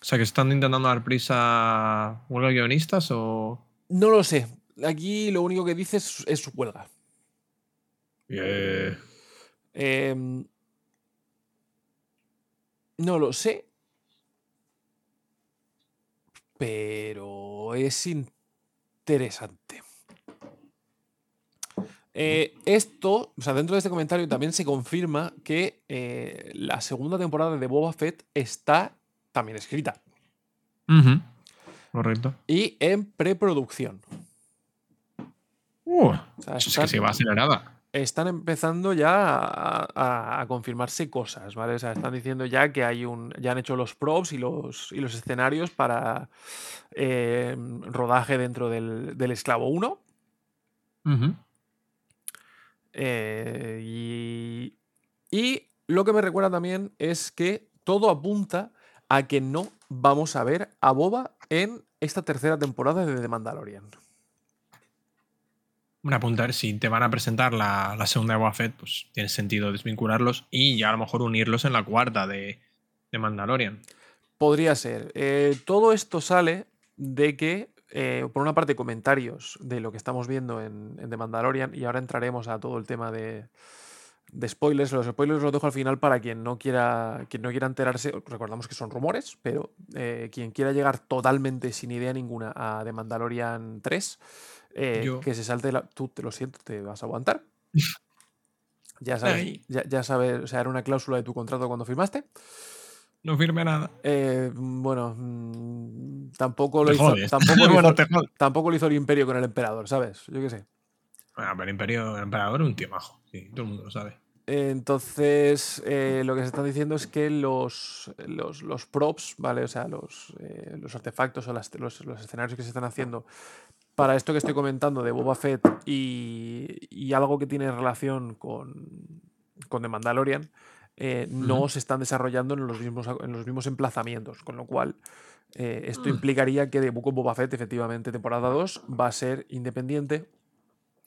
O sea, que están intentando dar prisa huelga de guionistas o... No lo sé. Aquí lo único que dice es, es huelga. Eh, Em, no lo sé. Pero es interesante. Eh, esto, o sea, dentro de este comentario también se confirma que eh, la segunda temporada de Boba Fett está también escrita. Correcto. Y en preproducción. Uh, O sea, es están- que se va acelerada. están empezando ya a, a- a confirmarse cosas, ¿vale? O sea, están diciendo ya que hay un. ya han hecho los props y los, y los escenarios para eh, rodaje dentro del, del Esclavo 1. Ujú. Eh, y, y lo que me recuerda también es que todo apunta a que no vamos a ver a Boba en esta tercera temporada de The Mandalorian. Bueno, apuntar, si te van a presentar la, la segunda de Boba Fett, pues tiene sentido desvincularlos y ya a lo mejor unirlos en la cuarta de, de Mandalorian. Podría ser. Eh, todo esto sale de que, eh, por una parte, comentarios de lo que estamos viendo en, en The Mandalorian, y ahora entraremos a todo el tema de, de spoilers. Los spoilers los dejo al final para quien no quiera, quien no quiera enterarse. Recordamos que son rumores, pero eh, quien quiera llegar totalmente sin idea ninguna a The Mandalorian 3, eh, que se salte la. Tú te lo siento, te vas a aguantar. Ya sabes, ya sabes, o sea, era una cláusula de tu contrato cuando firmaste. No firme nada. Eh, bueno, mm, tampoco lo Te hizo, jodes. tampoco lo Bueno, hizo- te jodes. tampoco lo hizo el Imperio con el Emperador, ¿sabes? Yo qué sé. Bueno, pero el, imperio, el emperador es un tío majo. Sí, todo el mundo lo sabe. Entonces, eh, lo que se está diciendo es que los, los, los props, ¿vale? O sea, los, eh, los artefactos o las- los, los escenarios que se están haciendo para esto que estoy comentando de Boba Fett y, y algo que tiene relación con, con The Mandalorian, eh, no se están desarrollando en los mismos, en los mismos emplazamientos, con lo cual eh, esto Mm. implicaría que The Book of Boba Fett, efectivamente, temporada 2, va a ser independiente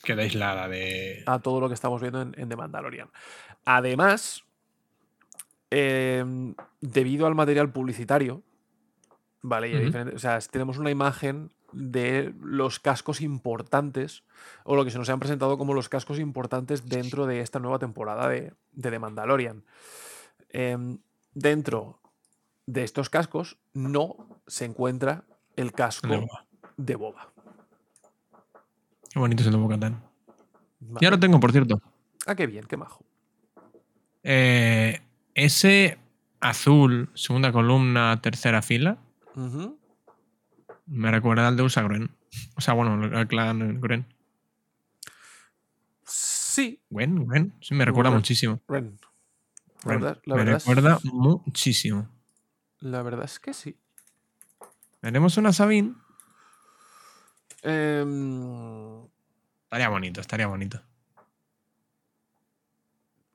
Queda aislada de. a todo lo que estamos viendo en, en The Mandalorian. Además, em, debido al material publicitario, ¿vale? y o sea, tenemos una imagen de los cascos importantes, o lo que se nos han presentado como los cascos importantes dentro de esta nueva temporada de, de The Mandalorian. Em, dentro de estos cascos no se encuentra el casco De Boba. de Boba. Qué bonito es el de. Va- Ya lo tengo, por cierto. Ah, qué bien, qué majo. Eh, ese azul, segunda columna, tercera fila, Ujú. Me recuerda al de Usagren. O sea, bueno, el clan Gren. Sí, Gwen, Gwen. Sí, me recuerda Gwen. muchísimo. La Gwen. verdad, la me verdad es- recuerda muchísimo. La verdad es que sí. Tenemos una Sabine. Em, Estaría bonito, estaría bonito.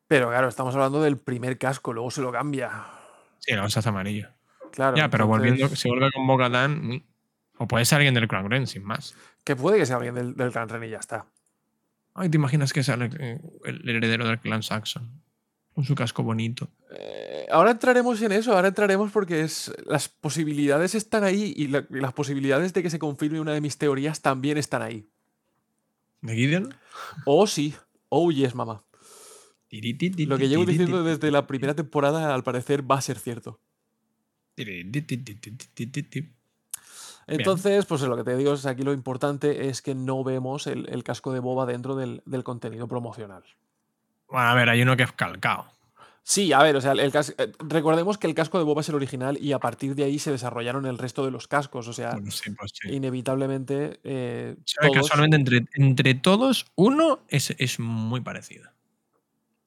pero claro, estamos hablando del primer casco, luego se lo cambia. Sí, lo se hace amarillo. Claro. ya, pero volviendo, si vuelve con Bocatán. O puede ser alguien del clan Gren, sin más. Que puede que sea alguien del, del clan Ren y ya está. Ay, ¿te imaginas que sea el, el heredero del clan Saxon? Con su casco bonito. Eh, ahora entraremos en eso, ahora entraremos porque es, las posibilidades están ahí y, la- y las posibilidades de que se confirme una de mis teorías también están ahí. ¿De Gideon? Oh, sí. Oh, yes, mamá. Lo que llevo diciendo desde la primera temporada, al parecer, va a ser cierto. Entonces, pues lo que te digo es aquí lo importante es que no vemos el, el casco de Boba dentro del, del contenido promocional. Bueno, a ver, hay uno que es calcao. Sí, a ver, o sea, el cas- eh, recordemos que el casco de Boba es el original y a partir de ahí se desarrollaron el resto de los cascos. O sea, Bueno, sí, pues sí. inevitablemente eh, todos- casualmente entre, entre todos, uno es, es muy parecido.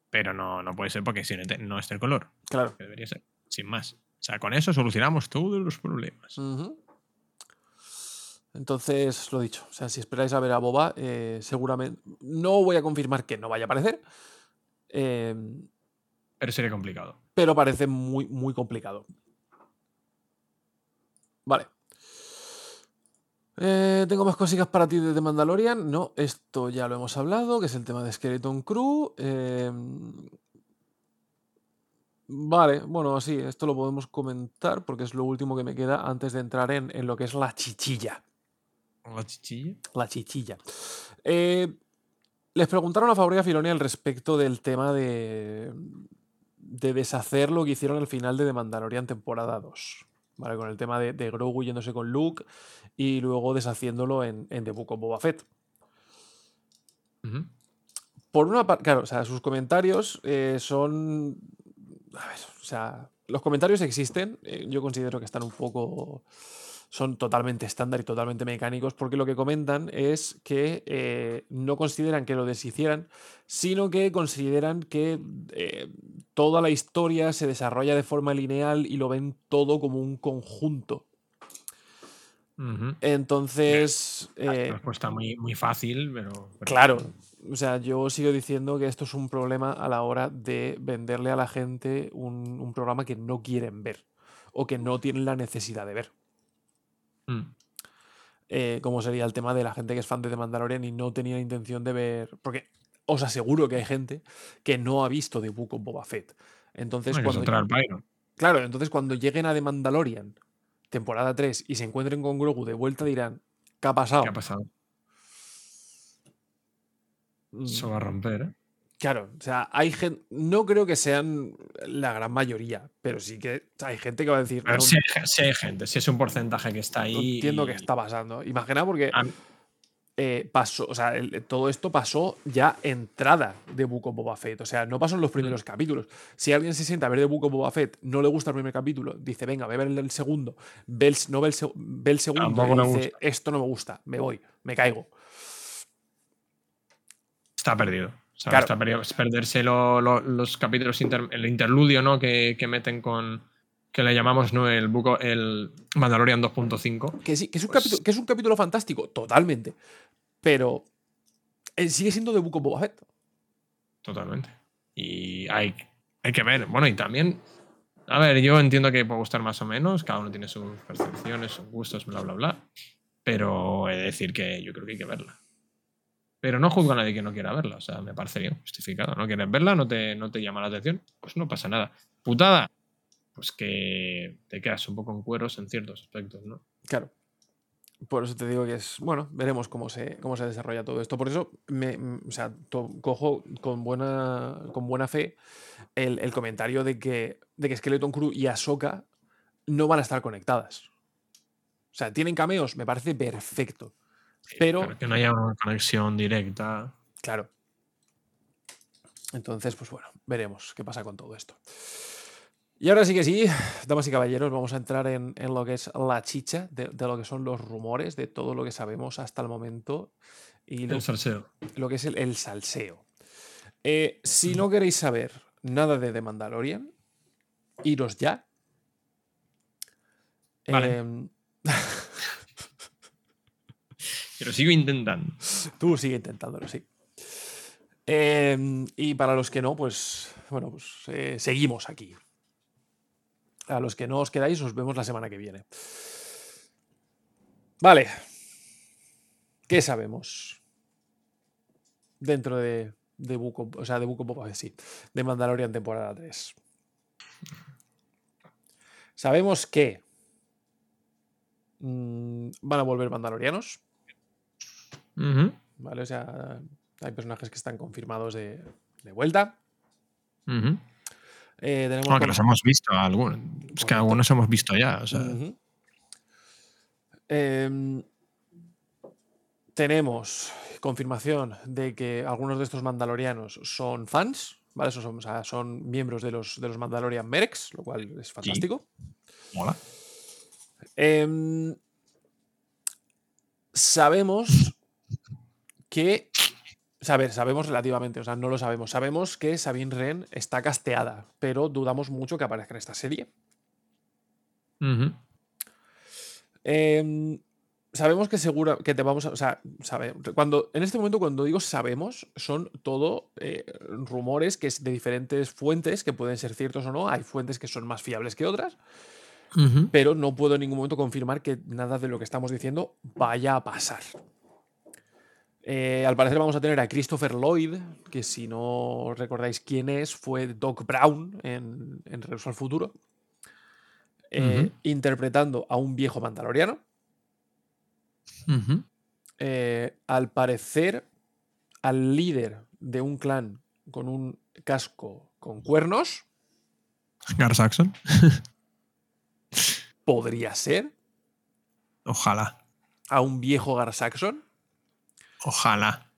Pero no, no puede ser porque si no no es el color. Claro. Que debería ser, sin más. O sea, con eso solucionamos todos los problemas. Ujú. Entonces, lo dicho, o sea, si esperáis a ver a Boba, eh, seguramente no voy a confirmar que no vaya a aparecer, eh, Pero sería complicado. pero parece muy, muy complicado. Vale. Eh, Tengo más cositas para ti de The Mandalorian. No, esto ya lo hemos hablado, que es el tema de Skeleton Crew. Eh, Vale, bueno, sí, esto lo podemos comentar porque es lo último que me queda antes de entrar en, en lo que es la chichilla. La chichilla. La chichilla. Eh, les preguntaron a y a Filoni al respecto del tema de, de deshacer lo que hicieron al final de The Mandalorian temporada 2. ¿vale? Con el tema de, de Grogu yéndose con Luke y luego deshaciéndolo en, en The Book of Boba Fett. Por una parte, claro, o sea, sus comentarios eh, son. A ver, o sea, los comentarios existen. eh, yo considero que están un poco. Son totalmente estándar y totalmente mecánicos, porque lo que comentan es que eh, no consideran que lo deshicieran, sino que consideran que eh, toda la historia se desarrolla de forma lineal y lo ven todo como un conjunto. Entonces. eh, Respuesta muy, muy fácil, pero. pero- Claro. O sea, yo sigo diciendo que esto es un problema a la hora de venderle a la gente un, un programa que no quieren ver o que no tienen la necesidad de ver. Mm. Eh, como sería el tema de la gente que es fan de The Mandalorian y no tenía intención de ver. Porque os aseguro que hay gente que no ha visto The Book of Boba Fett. Entonces, cuando, claro, entonces cuando lleguen a The Mandalorian, temporada 3, y se encuentren con Grogu de vuelta, dirán: ¿Qué ha pasado? ¿Qué ha pasado? Mm, Eso va a romper, ¿eh? Claro, o sea, hay gente, no creo que sean la gran mayoría, pero sí que hay gente que va a decir, no, si hay, ge- si hay gente, si es un porcentaje que está no ahí. entiendo y- qué está pasando. Imagina porque eh, pasó, o sea, el- todo esto pasó ya entrada de of Boba Fett, o sea, no pasó en los primeros Mm. capítulos. Si alguien se sienta a ver de of Boba Fett, no le gusta el primer capítulo, dice, venga, ver el, del segundo, ve el, no ve el, seg- ve el segundo y dice, esto no me gusta, me voy, me caigo. Está perdido. O sea, Claro. Es perderse lo- lo- los capítulos, inter- el interludio, ¿no? Que, que meten con. Que le llamamos, ¿no? El, buco, el Mandalorian 2.5. Que sí, que es un, Pues- capítulo, que es un capítulo fantástico, totalmente, pero eh, sigue siendo de of Boba Fett. Totalmente. Y hay, hay que ver. Bueno, y también. A ver, yo entiendo que puede gustar más o menos. Cada uno tiene sus percepciones, sus gustos, bla, bla, bla. Pero he de decir que yo creo que hay que verla. Pero no juzgo a nadie que no quiera verla. O sea, me parece bien, justificado. ¿No quieres verla? ¿No te, no te llama la atención? Pues no pasa nada. Putada. Pues que te quedas un poco en cueros en ciertos aspectos, ¿no? Claro. Por eso te digo que es, bueno, veremos cómo se, cómo se desarrolla todo esto. Por eso, mm, o sea, cojo con buena, con buena fe el, el comentario de que, de que Skeleton Crew y Ahsoka no van a estar conectadas. O sea, tienen cameos, me parece perfecto. Pero, Pero que no haya una conexión directa. claro. Entonces, pues bueno, veremos qué pasa con todo esto. Y ahora sí que sí, damas y caballeros, vamos a entrar en, en lo que es la chicha de, de lo que son los rumores, de todo lo que sabemos hasta el momento. Y lo, El salseo. lo que es el, el salseo. Eh, si no queréis saber nada de The Mandalorian, iros ya. Vale. Em, Pero sigo intentando. Tú sigue intentándolo, sí. Em, y para los que no, pues bueno, pues eh, seguimos aquí. A los que no os quedáis, os vemos la semana que viene. Vale. ¿Qué sabemos? Dentro de, de of- o sea, de Fett, sí. De Mandalorian temporada 3. Sabemos que mm, van a volver mandalorianos. ¿Vale? O sea, hay personajes que están confirmados de, de vuelta. ujú. Eh, tenemos Bueno, que con- los hemos visto. Algunos, es que algunos hemos visto ya. O sea, Ujú. Em, tenemos confirmación de que algunos de estos mandalorianos son fans, ¿vale? Esos son, o sea, son miembros de los, de los Mandalorian Mercs, lo cual es fantástico. mola. Em, sabemos que. ver, sabemos relativamente, o sea, no lo sabemos. Sabemos que Sabine Wren está casteada, pero dudamos mucho que aparezca en esta serie. Em, sabemos que segura que te vamos a. O sea, sabe, cuando, en este momento, cuando digo sabemos, son todo eh, rumores que es de diferentes fuentes que pueden ser ciertos o no. Hay fuentes que son más fiables que otras, pero no puedo en ningún momento confirmar que nada de lo que estamos diciendo vaya a pasar. Eh, al parecer vamos a tener a Christopher Lloyd, que si no recordáis quién es, fue Doc Brown en, en Regreso al Futuro, eh, interpretando a un viejo mandaloriano. Eh, al parecer, al líder de un clan con un casco con cuernos, Gar Saxon. podría ser Ojalá. a un viejo Gar Saxon. Ojalá.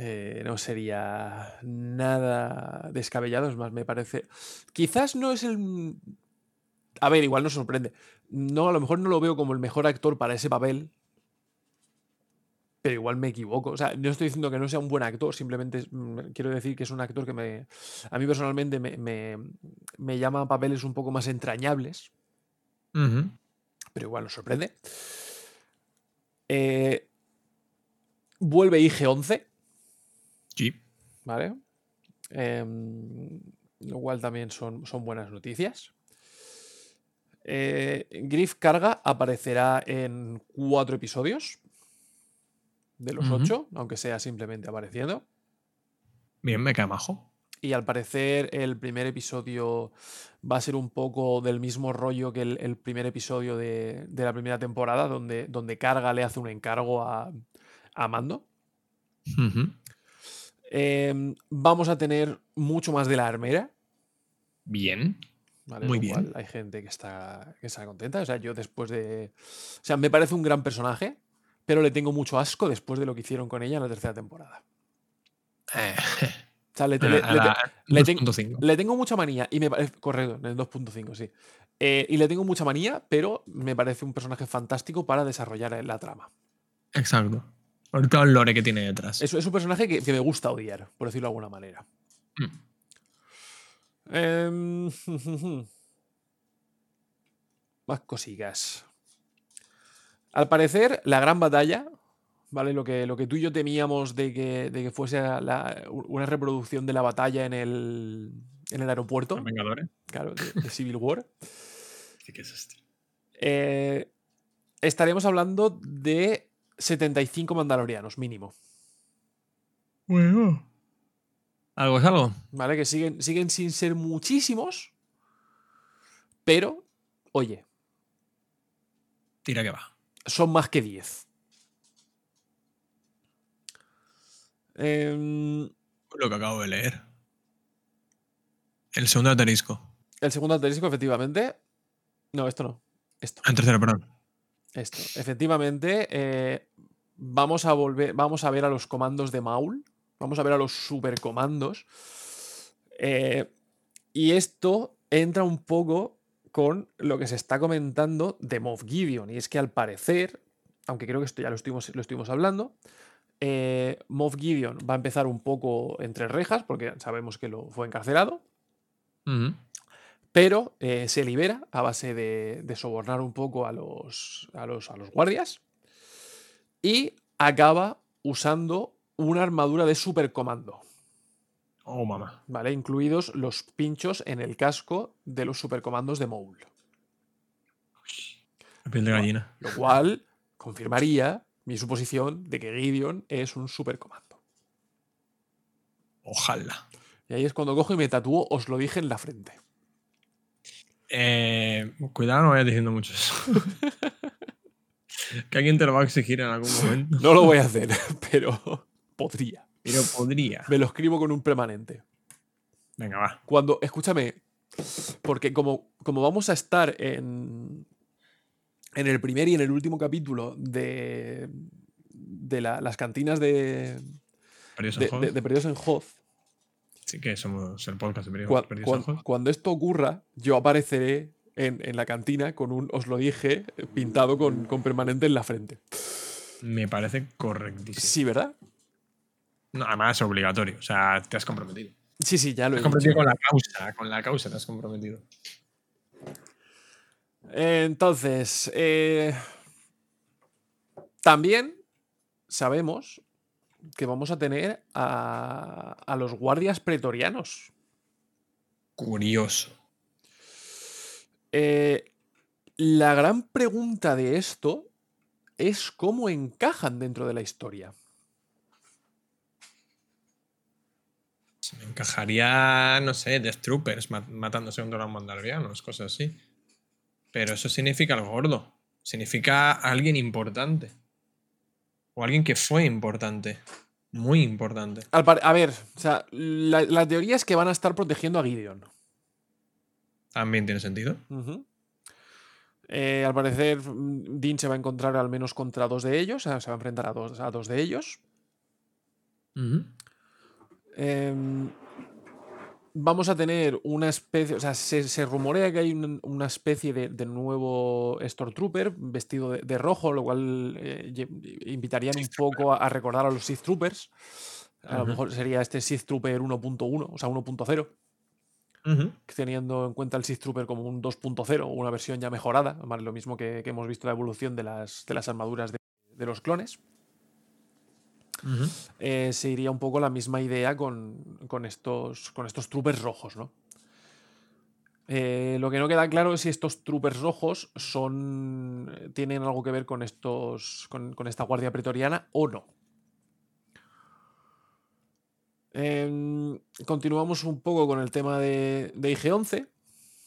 Eh, no sería nada descabellado, es más, me parece. Quizás no es el. A ver, igual no sorprende. No, a lo mejor no lo veo como el mejor actor para ese papel. Pero igual me equivoco. O sea, no estoy diciendo que no sea un buen actor, simplemente mm, quiero decir que es un actor que me. A mí personalmente me, me, me llama a papeles un poco más entrañables. Pero igual nos sorprende. Eh, vuelve IG-11, Sí. ¿vale? Em, lo cual también son, son buenas noticias. Eh, Griff Carga aparecerá en cuatro episodios de los ocho, aunque sea simplemente apareciendo. Bien, me cae majo. Y al parecer el primer episodio va a ser un poco del mismo rollo que el, el primer episodio de, de la primera temporada, donde, donde Carga le hace un encargo a, a Mando. Ujú. Em, vamos a tener mucho más de la armera. Bien. ¿vale? Muy bien. cual hay gente que está, que está contenta. O sea, yo después de. O sea, me parece un gran personaje, pero le tengo mucho asco después de lo que hicieron con ella en la tercera temporada. Eh, O sea, le, a le- la- a le- la le ten- 2.5. le tengo mucha manía y me parece. Correcto, en el 2.5, sí. Eh, y le tengo mucha manía, pero me parece un personaje fantástico para desarrollar la trama. Exacto. Por todo el lore que tiene detrás. Es, es un personaje que, que me gusta odiar, por decirlo de alguna manera. Mm. Em, Más cositas. Al parecer, la gran batalla, ¿vale? Lo que, lo que tú y yo temíamos de que, de que fuese la- una reproducción de la batalla en el, en el aeropuerto. Los Vengadores. Claro, de, de Civil War. Sí que es hostia. Eh, estaremos hablando de 75 mandalorianos, mínimo. Bueno. Algo es algo. ¿Vale? Que siguen, siguen sin ser muchísimos. Pero, oye, Tira que va. son más que 10. Em, Lo que acabo de leer. El segundo asterisco. el segundo asterisco, efectivamente. No, esto no. Esto. El tercero, perdón. Esto. Efectivamente, eh, vamos a volver. Vamos a ver a los comandos de Maul. Vamos a ver a los supercomandos. Eh, y esto entra un poco con lo que se está comentando de Moff Gideon. Y es que al parecer, aunque creo que esto ya lo estuvimos, lo estuvimos hablando, eh, Moff Gideon va a empezar un poco entre rejas, porque sabemos que lo fue encarcelado, pero eh, se libera a base de, de sobornar un poco a los, a, los, a los guardias y acaba usando una armadura de supercomando. Oh, mamá. ¿vale? Incluidos los pinchos en el casco de los supercomandos de Maul. La piel de gallina. Lo cual confirmaría mi suposición de que Gideon es un supercomando. Ojalá. Y ahí es cuando cojo y me tatúo, os lo dije en la frente. Eh, cuidado, no vayas diciendo mucho eso. que alguien te lo va a exigir en algún momento. No lo voy a hacer, pero podría. Pero podría. Me lo escribo con un permanente. Venga, va. Cuando, escúchame, porque como, como vamos a estar en, en el primer y en el último capítulo de, de la- las cantinas de, en de, de Perdidos en Hoz, Sí, que somos el podcast de Perdidos, en Hoz. cuando esto ocurra, yo apareceré en, en la cantina con un, os lo dije, pintado con, con permanente en la frente. Me parece correctísimo. Sí, ¿verdad? No, además es obligatorio. O sea, te has comprometido. Sí, sí, ya lo Te he has comprometido dicho. con la causa. Con la causa te has comprometido. Entonces, eh, también sabemos que vamos a tener a, a los guardias pretorianos. Curioso. Eh, la gran pregunta de esto es cómo encajan dentro de la historia. Se me encajaría, no sé, Death Troopers ma- matándose a un dragón mandalorianos, cosas así. Pero eso significa algo gordo. Significa alguien importante. O alguien que fue importante. Muy importante. A ver, o sea, la, la teoría es que van a estar protegiendo a Gideon. También tiene sentido. Eh, al parecer, mm, Dean se va a encontrar al menos contra dos de ellos, o sea, se va a enfrentar a dos, a dos de ellos. Em, vamos a tener una especie, o sea, se, se rumorea que hay un- una especie de, de nuevo Stormtrooper vestido de, de rojo, lo cual eh, invitarían un poco a, a recordar a los Sith Troopers. A lo mejor sería este Sith Trooper 1.1, o sea, 1.0 Teniendo en cuenta el Sith Trooper como un 2.0, una versión ya mejorada, ¿vale? lo mismo que, que hemos visto la evolución de las, de las armaduras de, de los clones. Eh, se iría un poco la misma idea con, con estos, con estos troopers rojos, ¿no? Eh, lo que no queda claro es si estos troopers rojos son. eh, tienen algo que ver con estos. con, con esta guardia pretoriana o no. Em, continuamos un poco con el tema de, de IG-11,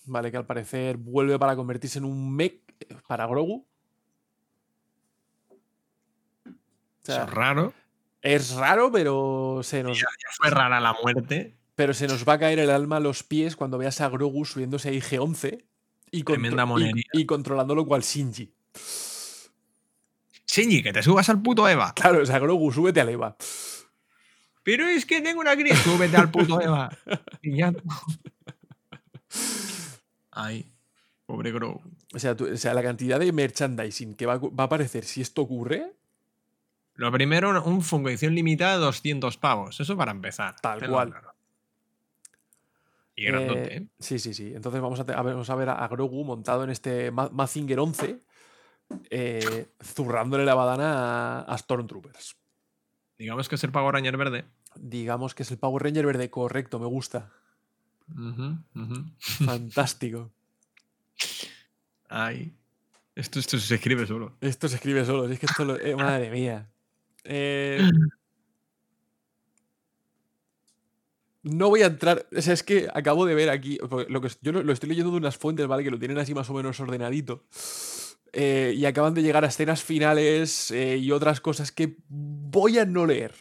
¿vale? Que al parecer vuelve para convertirse en un mech para Grogu. O sea, Eso es raro. es raro, pero se nos, Ya fue rara la muerte. pero se nos va a caer el alma a los pies cuando veas a Grogu subiéndose a IG-11 y, contro- y controlándolo cual Shinji. Shinji, que te subas al puto Eva. Claro, o sea, Grogu, súbete al Eva. Pero es que tengo una crisis. Súbete al puto Eva. Y ya. Ay, pobre Grogu. O sea, tú- o sea, la cantidad de merchandising que va, a cu- va a aparecer si esto ocurre, Lo primero, un Funko edición limitada de 200 pavos. Eso para empezar. Tal cual. claro. Y grandote, Eh, ¿eh? Sí, sí, sí. Entonces vamos a, ver, vamos a ver a, a Grogu montado en este Ma- Mazinger 11, eh, zurrándole la badana a, a Stormtroopers. Digamos que es el Power Ranger verde. Digamos que es el Power Ranger verde, correcto, me gusta. Ujú, ujú. Fantástico. Ay. Esto, esto se escribe solo. Esto se escribe solo, es que esto lo- eh, madre mía. Eh, no voy a entrar. O sea, es que acabo de ver aquí. Lo que, yo lo, lo estoy leyendo de unas fuentes, ¿vale? Que lo tienen así más o menos ordenadito. Eh, y acaban de llegar a escenas finales eh, y otras cosas que voy a no leer.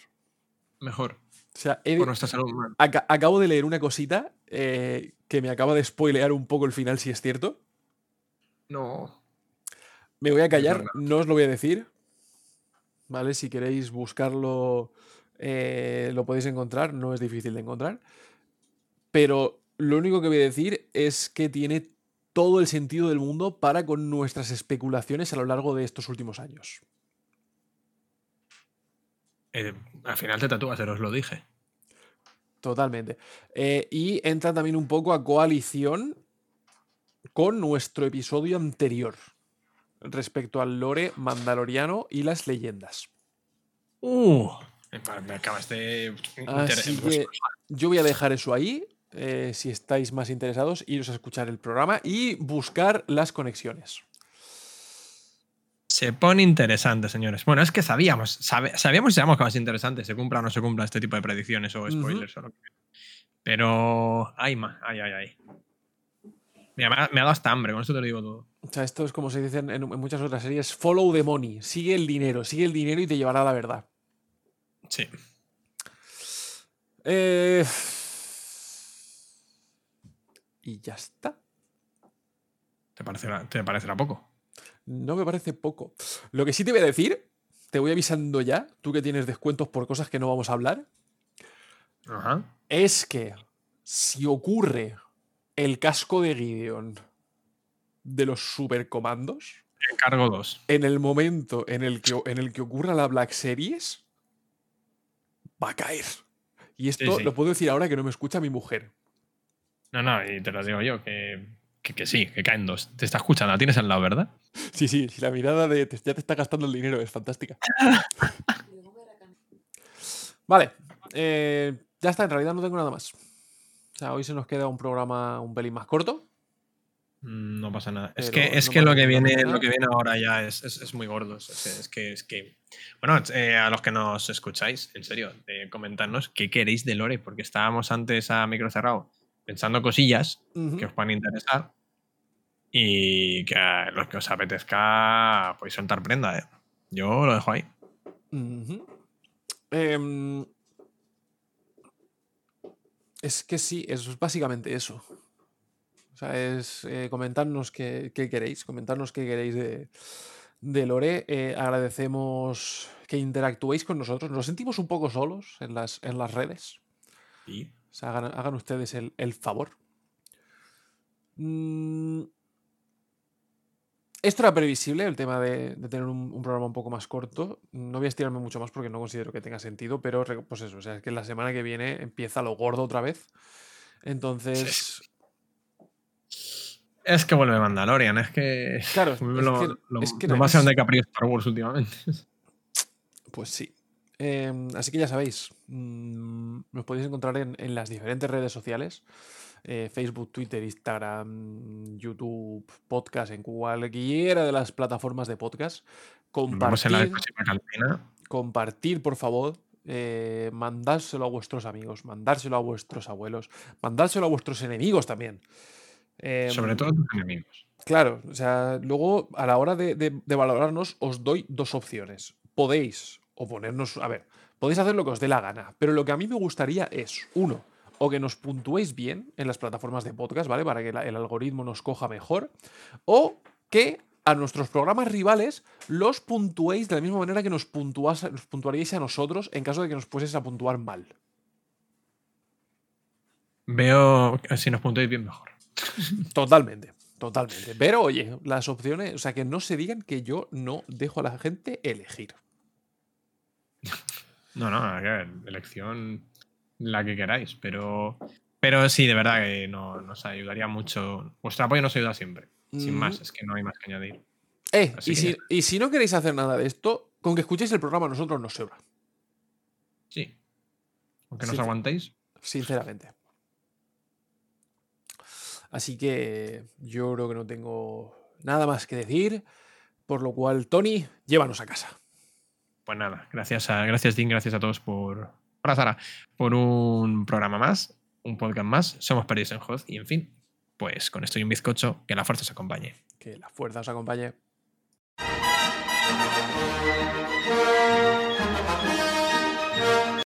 Mejor. O sea, he de- Por nuestra salud acabo de leer una cosita eh, que me acaba de spoilear un poco el final, si es cierto. No. Me voy a callar, verdad. no os lo voy a decir. ¿Vale? Si queréis buscarlo, lo podéis encontrar, no es difícil de encontrar. Pero lo único que voy a decir es que tiene todo el sentido del mundo para con nuestras especulaciones a lo largo de estos últimos años. Eh, al final te tatúas, se os lo dije. Totalmente. Eh, y entra también un poco a coalición con nuestro episodio anterior respecto al lore mandaloriano y las leyendas. Uh. Me acabas de. Así que yo voy a dejar eso ahí. Eh, si estáis más interesados, iros a escuchar el programa y buscar las conexiones. Se pone interesante, señores. Bueno, es que sabíamos, sabe- sabíamos y sabemos que va a ser interesante, se cumpla o no se cumpla este tipo de predicciones o spoilers o lo que Pero. Ay, ma, ay, ay, ay. Mira, me ha, me ha dado hasta hambre, con esto te lo digo todo. O sea, esto es como se dice en, en muchas otras series: follow the money. Sigue el dinero, sigue el dinero y te llevará a la verdad. Sí. Eh, Y ya está. ¿Te parecerá, te parecerá poco? No me parece poco. Lo que sí te voy a decir, te voy avisando ya, tú que tienes descuentos por cosas que no vamos a hablar, Ajá. es que si ocurre el casco de Gideon de los supercomandos, Encargo dos. en el momento en el que, en el que ocurra la Black Series, va a caer. Y esto sí. lo puedo decir ahora que no me escucha mi mujer. No, no, y te lo digo yo, que, que, que sí, que caen dos. Te está escuchando, la tienes al lado, ¿verdad? Sí, sí, sí, la mirada de te- ya te está gastando el dinero es fantástica. Vale, eh, ya está, en realidad no tengo nada más. O sea, hoy se nos queda un programa un pelín más corto. Mm, No pasa nada. es que, es no que lo que viene, lo que viene ahora ya es, es- es muy gordo. Es, es- es que, es que. Bueno, eh, a los que nos escucháis, en serio, eh, comentadnos qué queréis de Lore, porque estábamos antes a micro cerrado pensando cosillas que os puedan interesar y que a los que os apetezca podéis soltar prenda. eh. Yo lo dejo ahí. Em, es que sí, es básicamente eso. O sea, es eh, comentarnos qué, qué queréis, comentarnos qué queréis de, de Lore. Eh, agradecemos que interactuéis con nosotros. Nos sentimos un poco solos en las, en las redes. Sí. O sea, hagan, hagan ustedes el, el favor. Mm, Esto era previsible, el tema de, de tener un, un programa un poco más corto. No voy a estirarme mucho más porque no considero que tenga sentido, pero pues eso, o sea, es que la semana que viene empieza lo gordo otra vez. Entonces, Es que vuelve Mandalorian, es que. Claro, es lo, que- lo- es que lo no más es- grande que ha perdido Star Wars últimamente. Pues sí. Eh, así que ya sabéis, mm, nos podéis encontrar en, en las diferentes redes sociales. eh, Facebook, Twitter, Instagram, YouTube, podcast, en cualquiera de las plataformas de podcast. En la Compartir, compartir, por favor. eh, mandárselo a vuestros amigos, mandárselo a vuestros abuelos, mandárselo a vuestros enemigos también. Sobre Em, todo a tus enemigos. Claro, o sea, luego a la hora de, de- de valorarnos os doy dos opciones. Podéis o ponernos, a ver, podéis hacer lo que os dé la gana, pero lo que a mí me gustaría es, uno, o que nos puntuéis bien en las plataformas de podcast, ¿vale? Para que la- el algoritmo nos coja mejor, o que a nuestros programas rivales los puntuéis de la misma manera que nos, puntuas- nos puntuaríais a nosotros en caso de que nos fueses a puntuar mal. Veo si nos puntuáis bien mejor. Totalmente, totalmente. Pero oye, las opciones, o sea, que no se digan que yo no dejo a la gente elegir. No, no, a ver, elección la que queráis, pero. Pero sí, de verdad que no, nos ayudaría mucho. Vuestro apoyo nos ayuda siempre. Sin más, Mm. es que no hay más que añadir. Eh, y que si, y si no queréis hacer nada de esto, con que escuchéis el programa a nosotros nos sobra. Sí. Aunque nos aguantéis. Sinceramente. Así que yo creo que no tengo nada más que decir. Por lo cual, Tony, llévanos a casa. Pues nada, gracias a, gracias, Dean, gracias a todos por. Sara, por un programa más, un podcast más. Somos Perdidos en Hoz y en fin, pues con esto y un bizcocho, que la fuerza os acompañe. Que la fuerza os acompañe.